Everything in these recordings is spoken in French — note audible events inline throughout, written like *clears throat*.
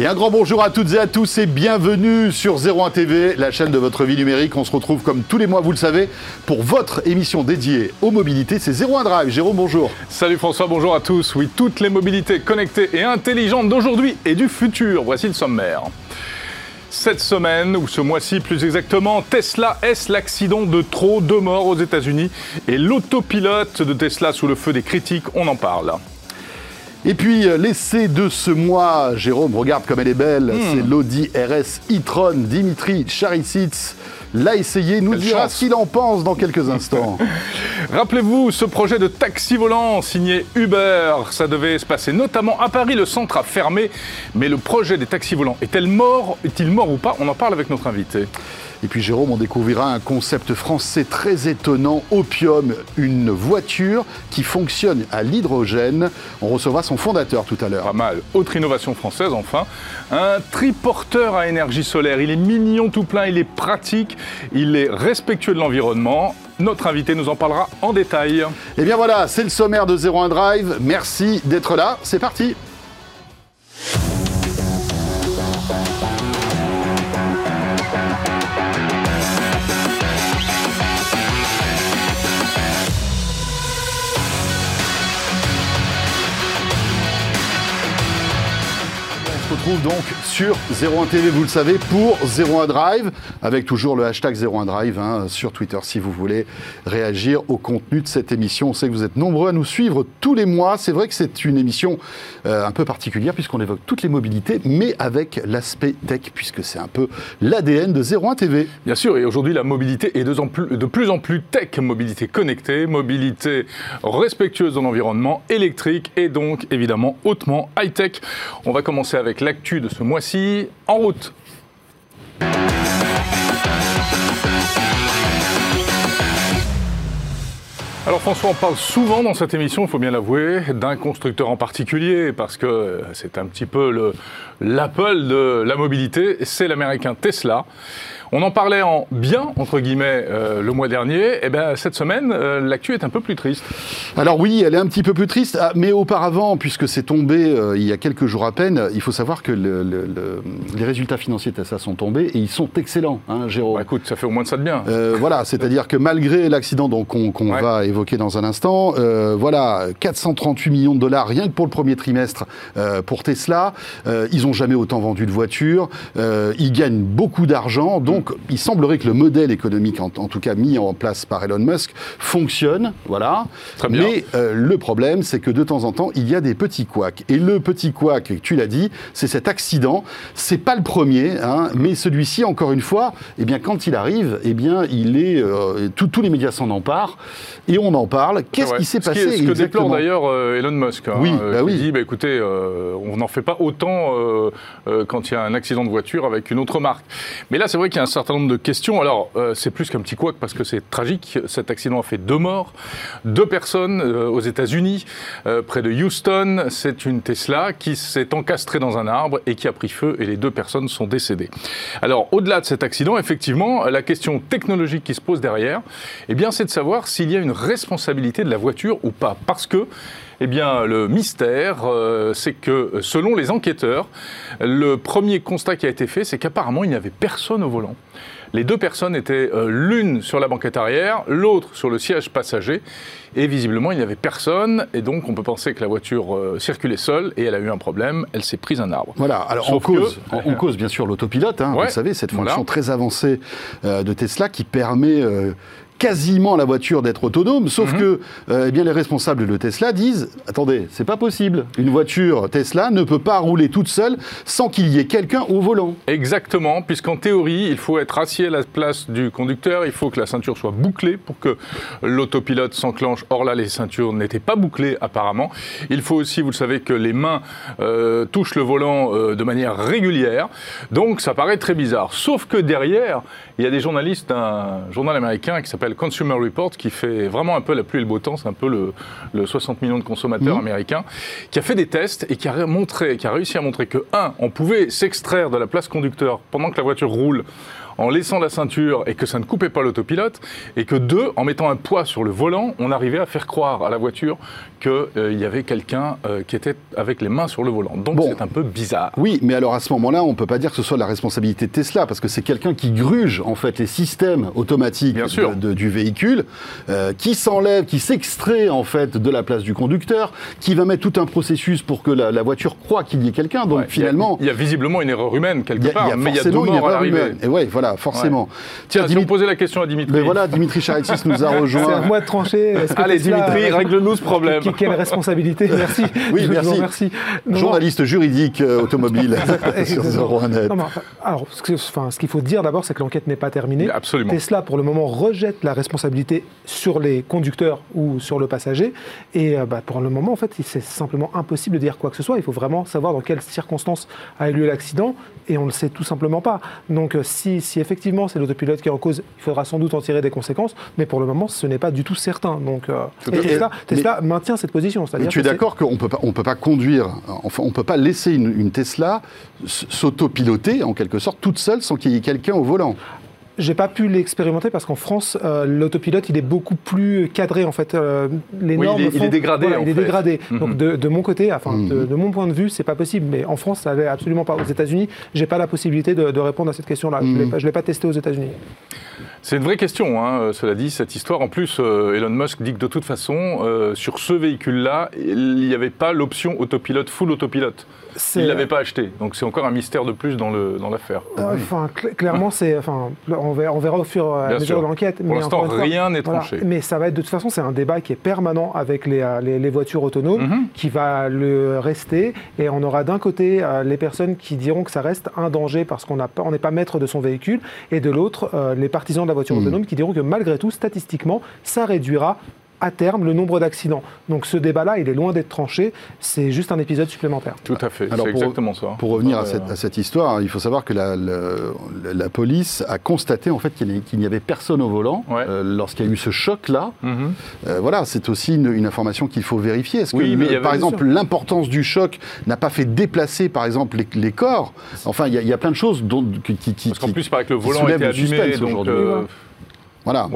Et un grand bonjour à toutes et à tous et bienvenue sur 01 TV, la chaîne de votre vie numérique. On se retrouve comme tous les mois, vous le savez, pour votre émission dédiée aux mobilités. C'est 01 Drive. Jérôme, bonjour. Salut François, bonjour à tous. Oui, toutes les mobilités connectées et intelligentes d'aujourd'hui et du futur. Voici le sommaire. Cette semaine, ou ce mois-ci plus exactement, Tesla est l'accident de trop, de morts aux États-Unis et l'autopilote de Tesla sous le feu des critiques, on en parle. Et puis, euh, l'essai de ce mois, Jérôme, regarde comme elle est belle, Hmm. c'est l'Audi RS e-tron. Dimitri Charissitz l'a essayé, nous Quelle dira chance. ce qu'il en pense dans quelques instants. *laughs* Rappelez-vous ce projet de taxi volant signé Uber. Ça devait se passer notamment à Paris. Le centre a fermé. Mais le projet des taxis volants est-il mort Est-il mort ou pas? On en parle avec notre invité. Et puis Jérôme, on découvrira un concept français très étonnant, Opium, une voiture qui fonctionne à l'hydrogène. On recevra son fondateur tout à l'heure. Pas mal. Autre innovation française, enfin. Un triporteur à énergie solaire. Il est mignon tout plein, il est pratique, il est respectueux de l'environnement. Notre invité nous en parlera en détail. Et Eh bien voilà, c'est le sommaire de 01 Drive. Merci d'être là. C'est parti. Donc sur 01 TV, vous le savez, pour 01 Drive, avec toujours le hashtag 01 Drive hein, sur Twitter si vous voulez réagir au contenu de cette émission. On sait que vous êtes nombreux à nous suivre tous les mois. C'est vrai que c'est une émission euh, un peu particulière puisqu'on évoque toutes les mobilités, mais avec l'aspect tech, puisque c'est un peu l'ADN de 01 TV. Bien sûr, et aujourd'hui la mobilité est de, plus, en plus tech, mobilité connectée, mobilité respectueuse de l'environnement, électrique et donc évidemment hautement high-tech. On va commencer avec l'actu de ce mois-ci, en route. Alors François, on parle souvent dans cette émission, il faut bien l'avouer, d'un constructeur en particulier, parce que c'est un petit peu le- l'Apple de la mobilité, c'est l'américain Tesla. On en parlait en bien, entre guillemets, euh, le mois dernier. Et bien cette semaine, euh, l'actu est un peu plus triste. Alors oui, elle est un petit peu plus triste, ah, mais auparavant, puisque c'est tombé euh, il y a quelques jours à peine, il faut savoir que le- le- le- les résultats financiers de Tesla sont tombés et ils sont excellents, hein, Jérôme. Bah, écoute, ça fait au moins de ça de bien. Voilà, c'est-à-dire que malgré l'accident qu'on Ouais. va évoquer dans un instant, voilà, 438 millions de dollars rien que pour le premier trimestre pour Tesla. Ils n'ont jamais autant vendu de voitures. Ils gagnent beaucoup d'argent. Donc, il semblerait que le modèle économique, en, en tout cas mis en place par Elon Musk, fonctionne. Voilà. Très bien. Mais euh, le problème, c'est que de temps en temps, il y a des petits couacs. Et le petit couac, tu l'as dit, c'est cet accident. C'est pas le premier, hein, mais celui-ci, encore une fois, eh bien, quand il arrive, eh bien, il est, euh, tous- tous les médias s'en emparent et on en parle. Qu'est-ce Ouais. qui s'est Ce passé est- Ce que déplore d'ailleurs euh, Elon Musk. hein, Oui, bah qui oui. dit, bah, écoutez, on n'en fait pas autant quand il y a un accident de voiture avec une autre marque. Mais là, c'est vrai qu'il y a un certain nombre de questions. Alors, euh, c'est plus qu'un petit couac parce que c'est tragique. Cet accident a fait deux morts, deux personnes euh, aux États-Unis, euh, près de Houston. C'est une Tesla qui s'est encastrée dans un arbre et qui a pris feu et les deux personnes sont décédées. Alors, au-delà de cet accident, effectivement, la question technologique qui se pose derrière, eh bien, c'est de savoir s'il y a une responsabilité de la voiture ou pas. Parce que, eh bien, le mystère, euh, c'est que, selon les enquêteurs, le premier constat qui a été fait, c'est qu'apparemment, il n'y avait personne au volant. Les deux personnes étaient euh, l'une sur la banquette arrière, l'autre sur le siège passager, et visiblement il n'y avait personne, et donc on peut penser que la voiture euh, circulait seule, et elle a eu un problème, elle s'est prise un arbre. Voilà, alors Sauf on cause, que- on, on cause bien sûr l'autopilote, hein, Ouais, vous savez, cette voilà. fonction très avancée euh, de Tesla qui permet euh, quasiment la voiture d'être autonome, sauf Mhm. que euh, eh bien, les responsables de Tesla disent attendez, c'est pas possible. Une voiture Tesla ne peut pas rouler toute seule sans qu'il y ait quelqu'un au volant. Exactement, puisqu'en théorie, il faut être assis à la place du conducteur, il faut que la ceinture soit bouclée pour que l'autopilote s'enclenche. Or là, les ceintures n'étaient pas bouclées apparemment. Il faut aussi, vous le savez, que les mains euh, touchent le volant euh, de manière régulière. Donc ça paraît très bizarre. Sauf que derrière, il y a des journalistes d'un journal américain qui s'appelle Consumer Report, qui fait vraiment un peu la pluie et le beau temps, c'est un peu le, le 60 millions de consommateurs Mhm. américains, qui a fait des tests et qui a, montré, qui a réussi à montrer que, un, on pouvait s'extraire de la place conducteur pendant que la voiture roule en laissant la ceinture et que ça ne coupait pas l'autopilote, et que deux, en mettant un poids sur le volant, on arrivait à faire croire à la voiture qu'il euh, y avait quelqu'un euh, qui était avec les mains sur le volant. Donc c'est un peu bizarre. Oui, mais alors à ce moment-là, on ne peut pas dire que ce soit la responsabilité de Tesla, parce que c'est quelqu'un qui gruge en fait les systèmes automatiques du véhicule, euh, qui s'enlève, qui s'extrait en fait de la place du conducteur, qui va mettre tout un processus pour que la, voiture croit qu'il y ait quelqu'un. Donc finalement, il y, a visiblement une erreur humaine quelque part, mais il y a deux morts à l'arrivée. Et ouais, voilà, forcément. Tiens, Tiens Dimitri... la question à Dimitri. Mais voilà, Dimitri Charitis nous a *laughs* rejoint. C'est à moi de trancher. Allez, Dimitri, règle-nous ce problème. Quelle responsabilité *laughs* Merci. Oui, merci. Journaliste juridique euh, automobile *laughs* sur 01net. alors, ce qu'il faut dire d'abord, c'est que l'enquête n'est pas terminée. Absolument. Tesla, pour le moment, rejette la responsabilité sur les conducteurs ou sur le passager. Et euh, bah, pour le moment, en fait, c'est simplement impossible de dire quoi que ce soit. Il faut vraiment savoir dans quelles circonstances a eu lieu l'accident. Et on ne le sait tout simplement pas. Donc, euh, si, si effectivement c'est l'autopilote qui est en cause, il faudra sans doute en tirer des conséquences. Mais pour le moment, ce n'est pas du tout certain. Donc, Tesla, maintient cette position. Tu es d'accord qu'on on peut pas conduire, enfin, on peut pas laisser une, Tesla s'autopiloter en quelque sorte toute seule sans qu'il y ait quelqu'un au volant? J'ai pas pu l'expérimenter parce qu'en France, euh, l'autopilote, il est beaucoup plus cadré en fait. Euh, les normes il, est, dégradé. il est dégradé. Mhm. Donc de, mon côté, enfin de, mhm. mon point de vue, c'est pas possible. Mais en France, ça n'allait absolument pas. Aux États-Unis, j'ai pas la possibilité de, répondre à cette question-là. Je ne l'ai pas testé aux États-Unis. C'est une vraie question, hein, euh, cela dit, cette histoire. En plus, euh, Elon Musk dit que de toute façon, euh, sur ce véhicule-là, il n'y avait pas l'option autopilote, full autopilote. Il ne l'avait pas acheté. Donc c'est encore un mystère de plus dans l'affaire. Dans enfin, clairement, c'est, enfin, on, verra, on verra au fur et à mesure de l'enquête. Pour l'instant, rien n'est tranché. Mais ça va être, de toute façon, c'est un débat qui est permanent avec les, les, voitures autonomes, mhm. qui va le rester. Et on aura d'un côté les personnes qui diront que ça reste un danger parce qu'on n'est pas maître de son véhicule, et de l'autre, les partisans de la voiture hmm. autonome qui diront que malgré tout, statistiquement, ça réduira à terme le nombre d'accidents. Donc ce débat-là, il est loin d'être tranché, c'est juste un épisode supplémentaire. Tout à fait, c'est exactement ça. Pour revenir à, cette, histoire, il faut savoir que la, la, police a constaté en fait qu'il n'y avait personne au volant euh, lorsqu'il y a eu ce choc-là. Mhm. Euh, voilà, c'est aussi une, information qu'il faut vérifier. Est-ce que, par exemple, l'importance du choc n'a pas fait déplacer, par exemple, les, corps? Enfin, il y, a plein de choses dont, qui, qui, Parce qu'en plus, il paraît que le volant était abîmé, donc... Voilà.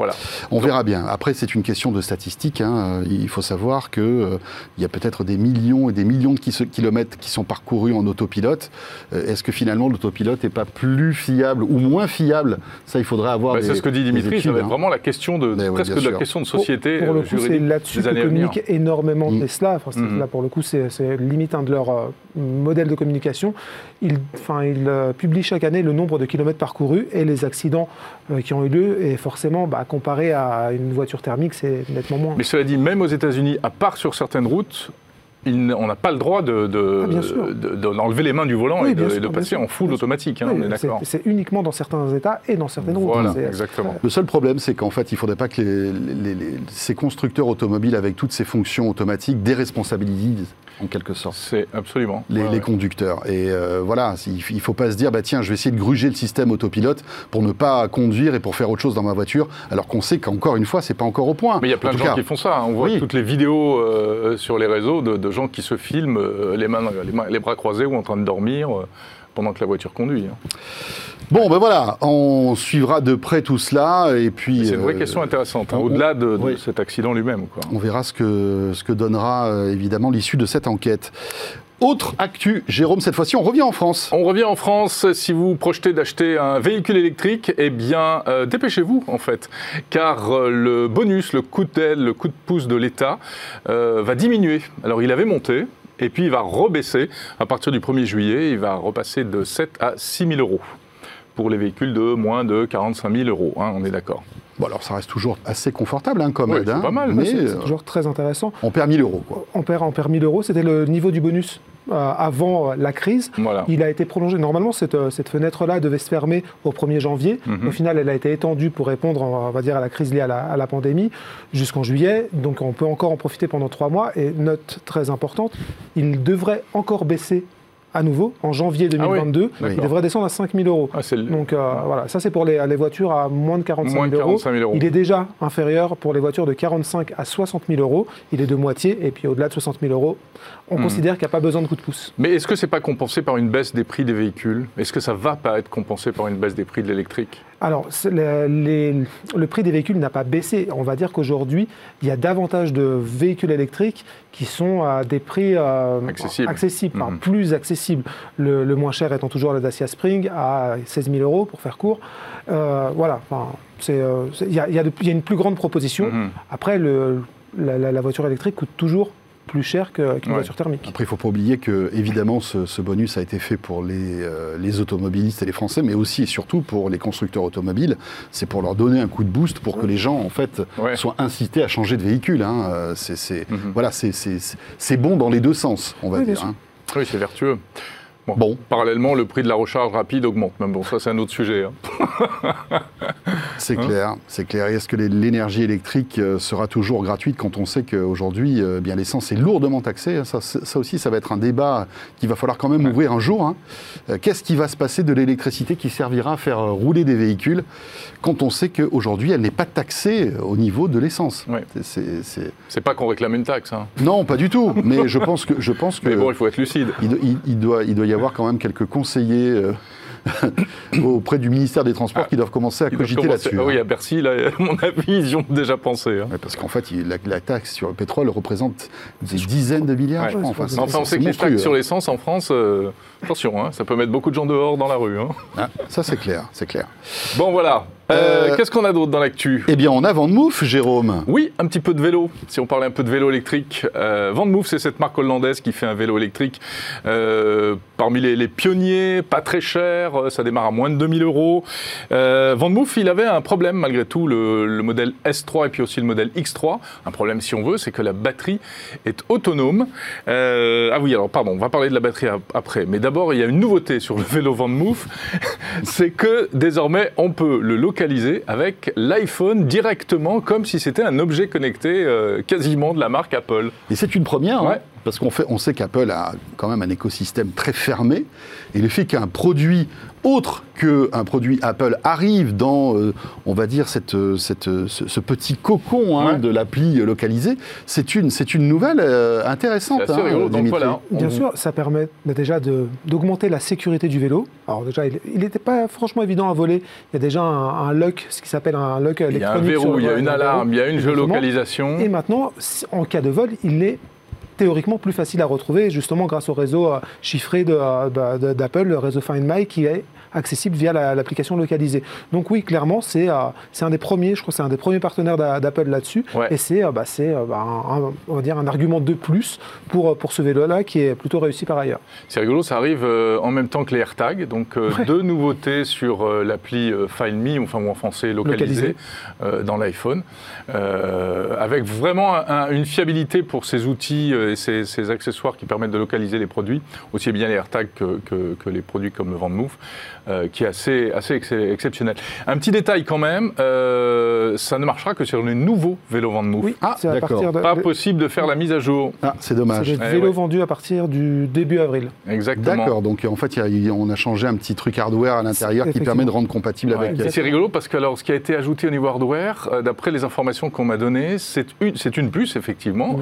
On verra bien. Après, c'est une question de statistiques. Hein. Il faut savoir qu'il euh, y a peut-être des millions et des millions de kilomètres qui sont parcourus en autopilote. Euh, est-ce que finalement l'autopilote n'est pas plus fiable ou moins fiable? Ça, il faudrait avoir. Bah, c'est ce que dit Dimitri. Ça va être vraiment la question de presque de la question de société. Pour, le coup, c'est là-dessus que communique énormément mm. Tesla. Enfin, mm. Là, pour le coup, c'est limite un de leurs euh, modèles de communication. Ils, enfin, ils publient chaque année le nombre de kilomètres parcourus et les accidents qui ont eu lieu. Et forcément bah, comparé à une voiture thermique, c'est nettement moins. Mais cela dit, même aux États-Unis, à part sur certaines routes, on n'a pas le droit d'enlever de, ah, les mains du volant et de, passer en full automatique, hein. C'est uniquement dans certains États et dans certaines routes. Exactement. Le seul problème, c'est qu'en fait, il ne faudrait pas que ces constructeurs automobiles, avec toutes ces fonctions automatiques, déresponsabilisent en quelque sorte. C'est absolument. Les, conducteurs. Et euh, voilà, il ne faut pas se dire, bah, tiens, je vais essayer de gruger le système autopilote pour ne pas conduire et pour faire autre chose dans ma voiture, alors qu'on sait qu'encore une fois, c'est pas encore au point. Mais il y a plein de gens qui font ça. Hein. On voit toutes les vidéos euh, sur les réseaux de, gens qui se filment euh, les, mains, les, bras croisés ou en train de dormir pendant que la voiture conduit. Hein. Bon, ben voilà, on suivra de près tout cela. Et puis, c'est une vraie euh, question intéressante, hein, au-delà de, cet accident lui-même. On verra ce que, ce que donnera euh, évidemment l'issue de cette enquête. Autre actu, Jérôme, cette fois-ci, on revient en France. On revient en France. Si vous projetez d'acheter un véhicule électrique, eh bien, euh, dépêchez-vous, en fait. Car le bonus, le coup d'aile, le coup de pouce de l'État va diminuer. Alors, il avait monté, et puis il va rebaisser à partir du 1er juillet. Il va repasser de 7 à 6 000 euros pour les véhicules de moins de 45 000 euros, hein, on est d'accord. Bon, alors ça reste toujours assez confortable hein, comme aide. Hein, pas mal, mais c'est euh, toujours très intéressant. On perd 1000 euros. Quoi. On perd, on perd 1000 euros, c'était le niveau du bonus euh, avant la crise. Il a été prolongé. Normalement, cette, euh, cette fenêtre-là devait se fermer au 1er janvier. Mhm. Au final, elle a été étendue pour répondre, on va dire, à la crise liée à la, à la pandémie jusqu'en juillet. Donc, on peut encore en profiter pendant trois mois. Et note très importante, il devrait encore baisser à nouveau en janvier 2022. Ah il devrait descendre à 5 000 euros. Ah, Donc euh, voilà, ça c'est pour les, voitures à moins de 45 000, euros. Il est déjà inférieur pour les voitures de 45 à 60 000 euros. Il est de moitié et puis au-delà de 60 000 euros, on hmm. considère qu'il n'y a pas besoin de coup de pouce. Mais est-ce que c'est pas compensé par une baisse des prix des véhicules? Est-ce que ça va pas être compensé par une baisse des prix de l'électrique? Alors, le prix des véhicules n'a pas baissé. On va dire qu'aujourd'hui, il y a davantage de véhicules électriques qui sont à des prix accessibles, mhm. plus accessibles. Le, moins cher étant toujours la Dacia Spring à 16 000 euros pour faire court. voilà, il y, a une plus grande proposition. Mhm. Après, la voiture électrique coûte toujours plus cher qu'une voiture thermique. Après, il ne faut pas oublier que, évidemment, ce, bonus a été fait pour les, euh, les, automobilistes et les Français, mais aussi et surtout pour les constructeurs automobiles. C'est pour leur donner un coup de boost pour que les gens, en fait, soient incités à changer de véhicule. Hein. C'est, mhm. voilà, c'est bon dans les deux sens, on va dire. Hein. Oui, c'est vertueux. Bon, Parallèlement, le prix de la recharge rapide augmente. Mais bon, ça, c'est un autre sujet. Hein. *laughs* c'est clair, c'est clair. Est-ce que l'énergie électrique euh, sera toujours gratuite quand on sait qu'aujourd'hui, euh, bien l'essence est lourdement taxée? Ça, ça, aussi, ça va être un débat qu'il va falloir quand même ouvrir un jour. Hein. Euh, qu'est-ce qui va se passer de l'électricité qui servira à faire rouler des véhicules quand on sait qu'aujourd'hui, elle n'est pas taxée au niveau de l'essence? C'est pas qu'on réclame une taxe. Hein. Non, pas du tout. Mais je pense que... Je pense *laughs* que mais bon, il faut être lucide. Il, doit, il doit y avoir quand même quelques conseillers euh, *laughs* auprès du ministère des Transports ah, qui doivent commencer à cogiter là-dessus. Ah oui, hein. à Bercy, là, à mon avis, ils y ont déjà pensé. Hein. parce qu'en fait, la, taxe sur le pétrole représente des dizaines de milliards, je Enfin, on sait que les taxes sur l'essence en France, euh, attention, hein, ça peut mettre beaucoup de gens dehors dans la rue. Ah, ça, c'est clair, c'est clair. Bon, voilà. Euh, euh, qu'est-ce qu'on a d'autre dans l'actu? Eh bien, on a Vandemouf, Jérôme. Oui, un petit peu de vélo. Si on parlait un peu de vélo électrique, euh, Vandemouf, c'est cette marque hollandaise qui fait un vélo électrique euh, parmi les, pionniers, pas très cher, ça démarre à moins de 2000 euros. Vandemouf, il avait un problème malgré tout, le, modèle S3 et puis aussi le modèle X3. Un problème, si on veut, c'est que la batterie est autonome. ah oui, alors pardon, on va parler de la batterie après. Mais d'abord, il y a une nouveauté sur le vélo Vandemouf, *laughs* c'est que désormais, on peut le localiser avec l'iPhone directement, comme si c'était un objet connecté euh, quasiment de la marque Apple. Et c'est une première, hein, parce qu'on on sait qu'Apple a quand même un écosystème très fermé, et le fait qu'un produit autre qu'un produit Apple arrive dans, euh, on va dire, cette, cette, ce, petit cocon hein, de l'appli localisée, c'est une, une nouvelle euh, intéressante. Hein, Bien sûr, ça permet déjà d'augmenter la sécurité du vélo. Alors déjà, il n'était pas franchement évident à voler. Il y a déjà un, lock, ce qui s'appelle un lock électronique. Il y a un verrou, il y a une alarme, il y a une géolocalisation. Et maintenant, en cas de vol, il est théoriquement plus facile à retrouver, justement grâce au réseau euh, chiffré d'Apple, le réseau Find My, qui est accessible via l'application localisée. Donc oui, clairement, c'est euh, un des premiers, je crois que c'est un des premiers partenaires d'Apple là-dessus. Et c'est euh, bah, euh, bah, un, on va dire un argument de plus pour, pour ce vélo-là qui est plutôt réussi par ailleurs. C'est rigolo, ça arrive en même temps que les AirTags. Donc deux nouveautés sur l'appli Find Me, enfin ou en français localisé, dans l'iPhone, avec vraiment une fiabilité pour ces outils et ces, accessoires qui permettent de localiser les produits, aussi bien les AirTags que, que, que les produits comme le Vendemove. Euh, qui est assez, assez exceptionnel. Un petit détail quand même, euh, ça ne marchera que sur le nouveau vélo Vendemove. Oui, ah, d'accord. Pas possible de faire la mise à jour. Ah, c'est dommage. C'est des vélos vendus à partir du début avril. Exactement. D'accord, donc en fait, on a changé un petit truc hardware à l'intérieur qui permet de rendre compatible avec. C'est rigolo parce que alors, ce qui a été ajouté au niveau hardware, euh, d'après les informations qu'on m'a données, c'est une, une puce effectivement.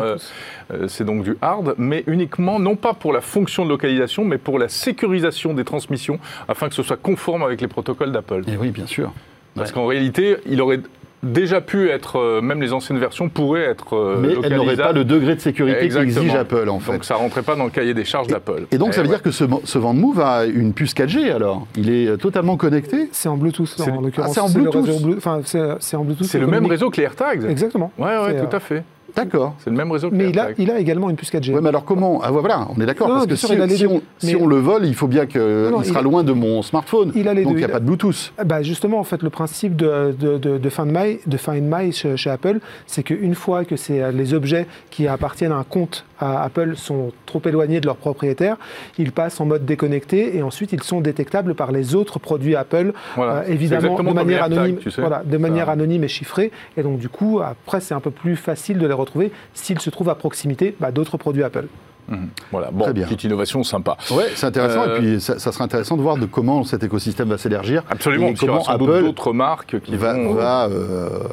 c'est donc du hard, mais uniquement non pas pour la fonction de localisation, mais pour la sécurisation des transmissions, afin que ce soit conforme avec les protocoles d'Apple. Et oui, bien sûr. Parce qu'en réalité, il aurait déjà pu être, euh, même les anciennes versions pourraient être euh, Mais elles n'auraient pas le degré de sécurité qu'exige Apple, en fait. Donc ça rentrait pas dans le cahier des charges d'Apple. Et donc ça veut dire que ce, ce Move a une puce 4G, alors? Il est euh, totalement connecté? C'est en Bluetooth, en l'occurrence. Ah, c'est en Bluetooth Enfin, c'est en Bluetooth. C'est le même réseau que les AirTags? Exactement. Oui, ouais, tout à fait. D'accord. C'est le même réseau que Mais il a, il a, également une puce 4G. Oui, mais alors comment ah, Voilà, on est d'accord. Parce que si, on, si on, le vole, il faut bien qu'il sera loin de mon smartphone. Il a les donc il n'y a pas de Bluetooth. Bah justement, en fait, le principe de, de, de, Find My, de Find My chez, chez Apple, c'est qu'une fois que c'est les objets qui appartiennent à un compte à Apple sont trop éloignés de leur propriétaire, ils passent en mode déconnecté et ensuite ils sont détectables par les autres produits Apple, euh, évidemment de manière anonyme, voilà, de manière anonyme et chiffrée. Et donc du coup, après, c'est un peu plus facile de les retrouver s'ils se trouvent à proximité bah, d'autres produits Apple. Mhm. Voilà, bon, Très bien. petite innovation sympa. Ouais, c'est intéressant. Et puis, ça, sera intéressant de voir de comment cet écosystème va s'élargir. Absolument. Et comment Apple d'autres marques qui va, vont... va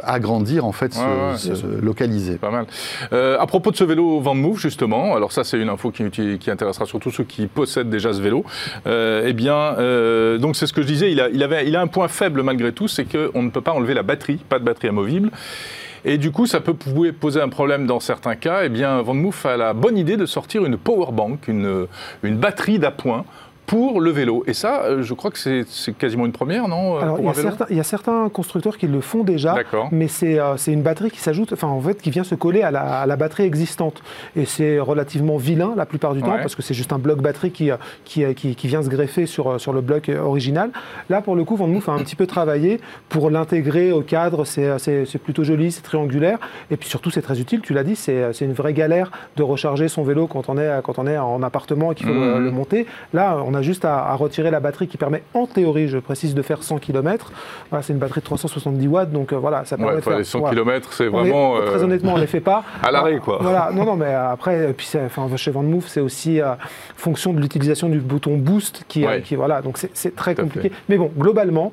agrandir, en fait, se, localiser. Pas mal. à propos de ce vélo Van Move, justement, alors ça, c'est une info qui, qui, intéressera surtout ceux qui possèdent déjà ce vélo. eh bien, donc c'est ce que je disais, il a, il, avait, il a un point faible malgré tout, c'est qu'on ne peut pas enlever la batterie, pas de batterie amovible. Et du coup, ça peut poser un problème dans certains cas. Eh bien, Van a la bonne idée de sortir une power bank, une, une batterie d'appoint pour le vélo. Et ça, euh, je crois que c'est quasiment une première, non euh, Alors, il, y a certains, il y, a certains constructeurs qui le font déjà, mais euh, c'est une batterie qui s'ajoute, enfin en fait, qui vient se coller à la, batterie existante. Et c'est relativement vilain la plupart du temps, parce que c'est juste un bloc batterie qui, qui, qui, vient se greffer sur, sur le bloc original. Là, pour le coup, Van a un petit peu travaillé pour l'intégrer au cadre. C'est plutôt joli, c'est triangulaire. Et puis surtout, c'est très utile, tu l'as dit, c'est une vraie galère de recharger son vélo quand on est, quand on est en appartement et qu'il faut le, mmh. le, monter. Là, on a juste à, retirer la batterie qui permet, en théorie, je précise, de faire 100 km. c'est une batterie de 370 watts, donc euh, voilà, ça permet de faire. Les 100 km, c'est vraiment. très euh, honnêtement, on ne les fait pas. *laughs* à l'arrêt, quoi. Voilà, non, non, mais après, puis enfin, chez Move, c'est aussi euh, fonction de l'utilisation du bouton boost qui, qui voilà, donc c'est très compliqué. Mais bon, globalement,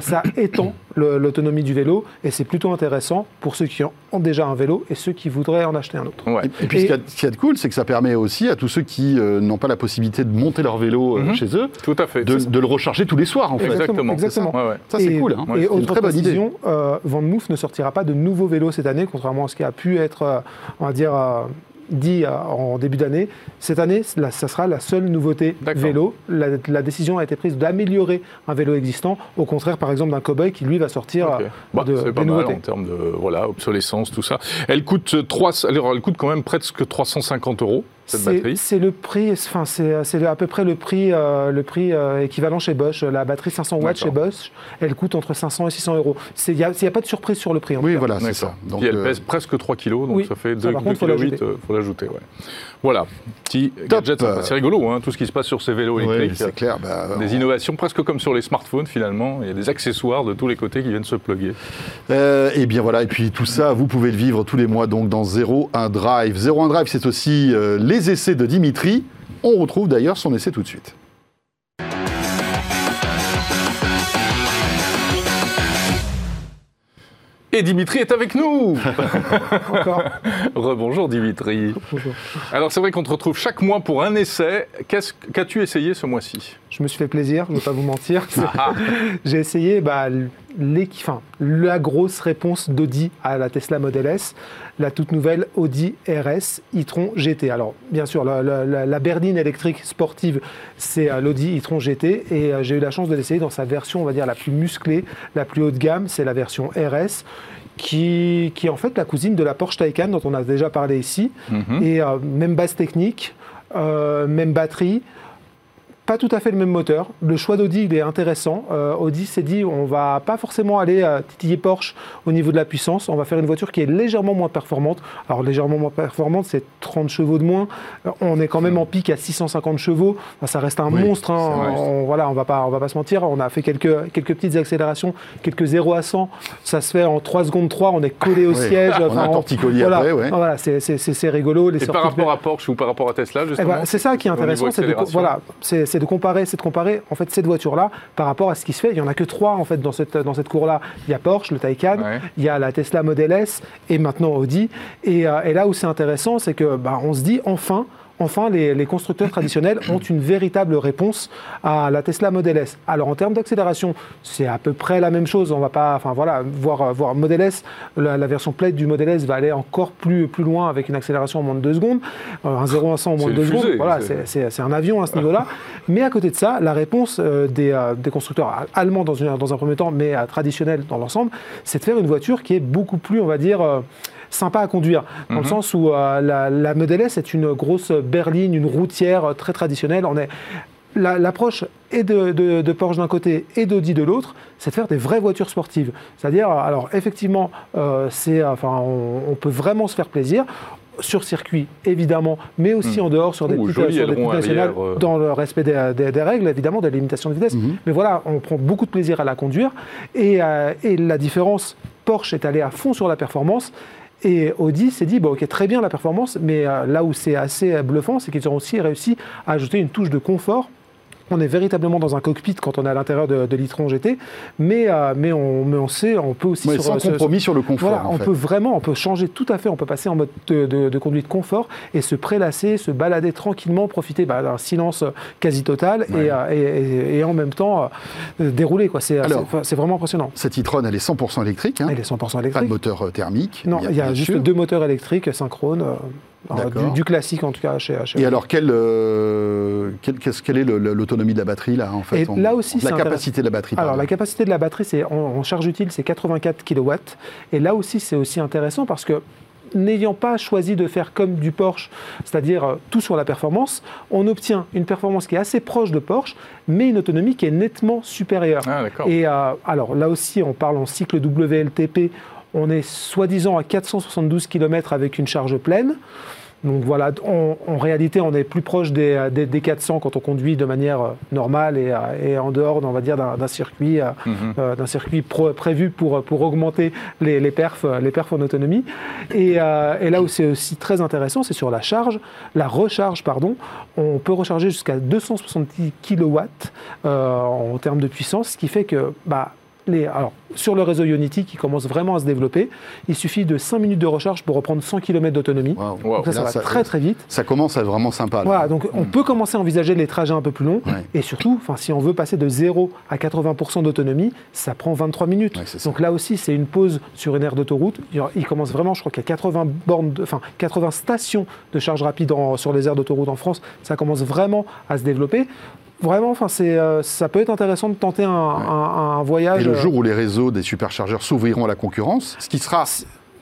ça *coughs* étend l'autonomie du vélo et c'est plutôt intéressant pour ceux qui ont déjà un vélo et ceux qui voudraient en acheter un autre. Et puis ce qu'il y, a de cool, c'est que ça permet aussi à tous ceux qui n'ont pas la possibilité de monter leur vélo Mhm. chez eux. Tout à fait. De, le recharger tous les soirs, en fait. Exactement. Exactement. Ça, c'est cool. Hein. Et autre très précision, euh, Van Moof ne sortira pas de nouveaux vélos cette année, contrairement à ce qui a pu être, euh, on va dire, euh, dit en début d'année. Cette année, ça sera la seule nouveauté vélo. La, décision a été prise d'améliorer un vélo existant, au contraire, par exemple, d'un cowboy qui lui va sortir bah, de, pas mal en termes de voilà, obsolescence, tout ça. Elle coûte, 3, elle coûte quand même presque 350 euros. C'est le prix, enfin c'est à peu près le prix, euh, le prix euh, équivalent chez Bosch. La batterie 500 watts chez Bosch, elle coûte entre 500 et 600 euros. Il n'y a, a, pas de surprise sur le prix. oui, voilà, c'est ça. Donc, elle euh, pèse presque 3 kg, donc ça fait 2,8 kg. Il faut l'ajouter. Ouais. Voilà, petit gadget, c'est rigolo, hein, tout ce qui se passe sur ces vélos électriques. c'est clair. Bah, des innovations presque comme sur les smartphones finalement. Il y a des accessoires de tous les côtés qui viennent se plugger. et bien voilà, et puis tout ça, vous pouvez le vivre tous les mois donc dans 01 Drive. 01 Drive, c'est aussi les les essais de Dimitri. On retrouve d'ailleurs son essai tout de suite. Et Dimitri est avec nous *laughs* Encore Rebonjour Dimitri. Bonjour. Alors c'est vrai qu'on te retrouve chaque mois pour un essai. Qu'as-tu essayé ce mois-ci? Je me suis fait plaisir, je ne vais pas vous mentir. *laughs* Ah. J'ai essayé bah, la grosse réponse d'Audi à la Tesla Model S, la toute nouvelle Audi RS e-tron GT. Alors, bien sûr, la, berline électrique sportive, c'est euh, l'Audi e-tron GT, et euh, j'ai eu la chance de l'essayer dans sa version, on va dire, la plus musclée, la plus haut de gamme, c'est la version RS. Qui, qui, est en fait la cousine de la Porsche Taycan dont on a déjà parlé ici. Mhm. Et euh, même base technique, même batterie, pas tout à fait le même moteur. Le choix d'Audi, il est intéressant. Euh, Audi s'est dit, on va pas forcément aller à titiller Porsche au niveau de la puissance. On va faire une voiture qui est légèrement moins performante. Alors légèrement moins performante, c'est 30 chevaux de moins. Euh, on est quand même en pic à 650 chevaux. ça reste un monstre. Hein. On, voilà, on va pas, on va pas se mentir. On a fait quelques, quelques petites accélérations, quelques 0 à 100. Ça se fait en 3 secondes 3. On est collé au siège. on a un torticolis voilà, après, voilà, c'est rigolo. Les Et par rapport à Porsche ou par rapport à Tesla, eh ben, C'est ça qui est intéressant. C'est de, voilà, c'est de comparer, c'est de comparer en fait cette voiture-là par rapport à ce qui se fait. Il y en a que trois en fait dans cette dans cette cour-là. Il y a Porsche, le Taycan, il y a la Tesla Model S et maintenant Audi. Et, euh, et là où c'est intéressant, c'est que bah, on se dit enfin enfin, les, constructeurs traditionnels ont une véritable réponse à la Tesla Model S. Alors, en termes d'accélération, c'est à peu près la même chose. On va pas, enfin voilà, voir, voir Model S, la, version plate du Model S va aller encore plus, plus loin avec une accélération en moins de 2 secondes, euh, un 0 à 100 en moins de 2 secondes. Voilà, c'est un avion à ce niveau-là. *laughs* mais à côté de ça, la réponse euh, euh, des, constructeurs allemands dans, une, dans un premier temps, mais traditionnels dans l'ensemble, c'est de faire une voiture qui est beaucoup plus, on va dire, sympa à conduire, dans le mhm. sens où euh, la, la, Model S est une grosse berline, une routière très traditionnelle. On est l'approche est de, Porsche d'un côté et d'Audi de l'autre, c'est de faire des vraies voitures sportives. C'est-à-dire, alors effectivement, euh, c'est, enfin, on, peut vraiment se faire plaisir sur circuit, évidemment, mais aussi hmm. en dehors sur des petites, sur nationales, euh. dans le respect des, règles, évidemment, des limitations de vitesse. Mhm. Mais voilà, on prend beaucoup de plaisir à la conduire. Et, et la différence, Porsche est allé à fond sur la performance et Audi s'est dit, bon, ok, très bien la performance, mais là où c'est assez bluffant, c'est qu'ils ont aussi réussi à ajouter une touche de confort on est véritablement dans un cockpit quand on est à l'intérieur de, de l'e-tron GT, mais, euh, mais, on, mais on sait, on peut aussi... Mais sans compromis sur le confort. Voilà, on peut vraiment, on peut changer tout à fait, on peut passer en mode de, conduite confort et se prélasser, se balader tranquillement, profiter bah, d'un silence quasi total euh, et, et, en même temps euh, dérouler. C'est vraiment impressionnant. Cette e-tron, elle est 100% électrique. Hein. elle est 100% électrique. Pas de moteur thermique. Non, il y a, juste deux moteurs électriques synchrones. Du, classique en tout cas chez, chez Et alors quelle, euh, quelle, quelle est l'autonomie de la batterie là en fait Et là aussi, La capacité de la batterie. Alors la capacité de la batterie, c'est en, charge utile, c'est 84 kW. Et là aussi, c'est aussi intéressant parce que n'ayant pas choisi de faire comme du Porsche, c'est-à-dire euh, tout sur la performance, on obtient une performance qui est assez proche de Porsche, mais une autonomie qui est nettement supérieure. Ah, et euh, alors là aussi, on parle en cycle WLTP, on est soi-disant à 472 km avec une charge pleine. Donc voilà, en réalité, on est plus proche des, 400 quand on conduit de manière euh, normale et, euh, en dehors, on va dire, d'un circuit, mhm. d'un circuit prévu pour, pour augmenter les, perfs, les perfs en autonomie. Et, là où c'est aussi très intéressant, c'est sur la charge, la recharge, pardon. On peut recharger jusqu'à 270 kW en termes de puissance, ce qui fait que bah, alors, sur le réseau Unity qui commence vraiment à se développer, il suffit de 5 minutes de recharge pour reprendre 100 km d'autonomie. Donc ça, ça va très très vite. Ça commence à être vraiment sympa. Voilà, donc on hmm. peut commencer à envisager les trajets un peu plus longs. Et surtout, si on veut passer de 0 à 80% d'autonomie, ça prend 23 minutes. donc là aussi, c'est une pause sur une aire d'autoroute. Il commence vraiment, je crois qu'il y a 80, bornes enfin, 80 stations de charge rapide sur les aires d'autoroute en France. Ça commence vraiment à se développer vraiment, enfin, c'est, euh, ça peut être intéressant de tenter un, voyage. Et le jour où les réseaux des superchargeurs s'ouvriront à la concurrence, ce qui sera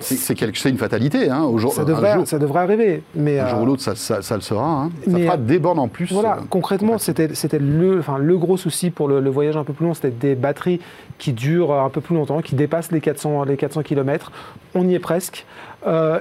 c'est une fatalité. Hein, ça, devrait, ça devrait arriver. Mais, un jour ou euh, l'autre, ça, ça, le sera. Hein. Ça fera des bornes en plus. Voilà, euh, concrètement, c'était le, enfin, le gros souci pour le, voyage un peu plus long, c'était des batteries qui durent un peu plus longtemps, qui dépassent les 400, les 400 km. On y est presque.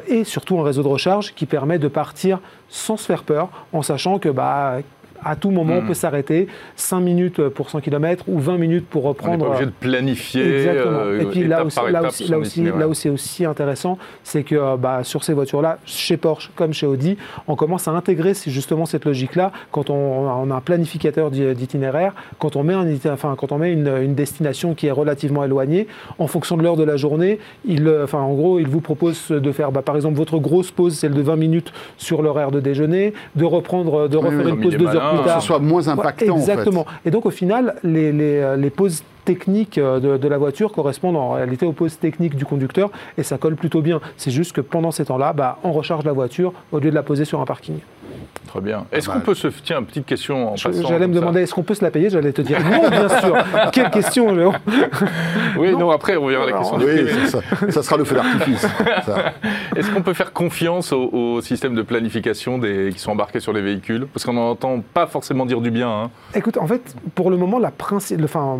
et surtout un réseau de recharge qui permet de partir sans se faire peur, en sachant que bah, à tout moment, on hmm. peut s'arrêter. 5 minutes pour 100 km ou 20 minutes pour reprendre. On n'est pas obligé de planifier. Exactement. Euh, Et puis là, où c'est aussi intéressant, c'est que euh, bah, sur ces voitures-là, chez Porsche comme chez Audi, on commence à intégrer justement cette logique-là quand on, a un planificateur d'itinéraire, quand on met, un, enfin, quand on met une, destination qui est relativement éloignée, en fonction de l'heure de la journée, il, euh, enfin, en gros, il vous propose de faire, bah, par exemple, votre grosse pause, celle de 20 minutes sur l'horaire de déjeuner, de reprendre, de refaire une pause de 2 heures que ce soit moins impactant. exactement. Et donc au final, les, les, les pauses techniques euh, de, de, la voiture correspondent en réalité aux pauses techniques du conducteur et ça colle plutôt bien. C'est juste que pendant ces temps-là, bah, on recharge la voiture au lieu de la poser sur un parking. Très bien. Est-ce qu'on peut se. Tiens, petite question en passant. J'allais me demander est-ce qu'on peut se la payer? J'allais te dire non, bien sûr. *laughs* Quelle question, Léon? Oui, non. après, on verra la question. Oui, ça, ça, sera le feu d'artifice. *laughs* est-ce qu'on peut faire confiance au, système de planification des, qui sont embarqués sur les véhicules? Parce qu'on n'entend pas forcément dire du bien. Hein. Écoute, en fait, pour le moment, la principe. Enfin,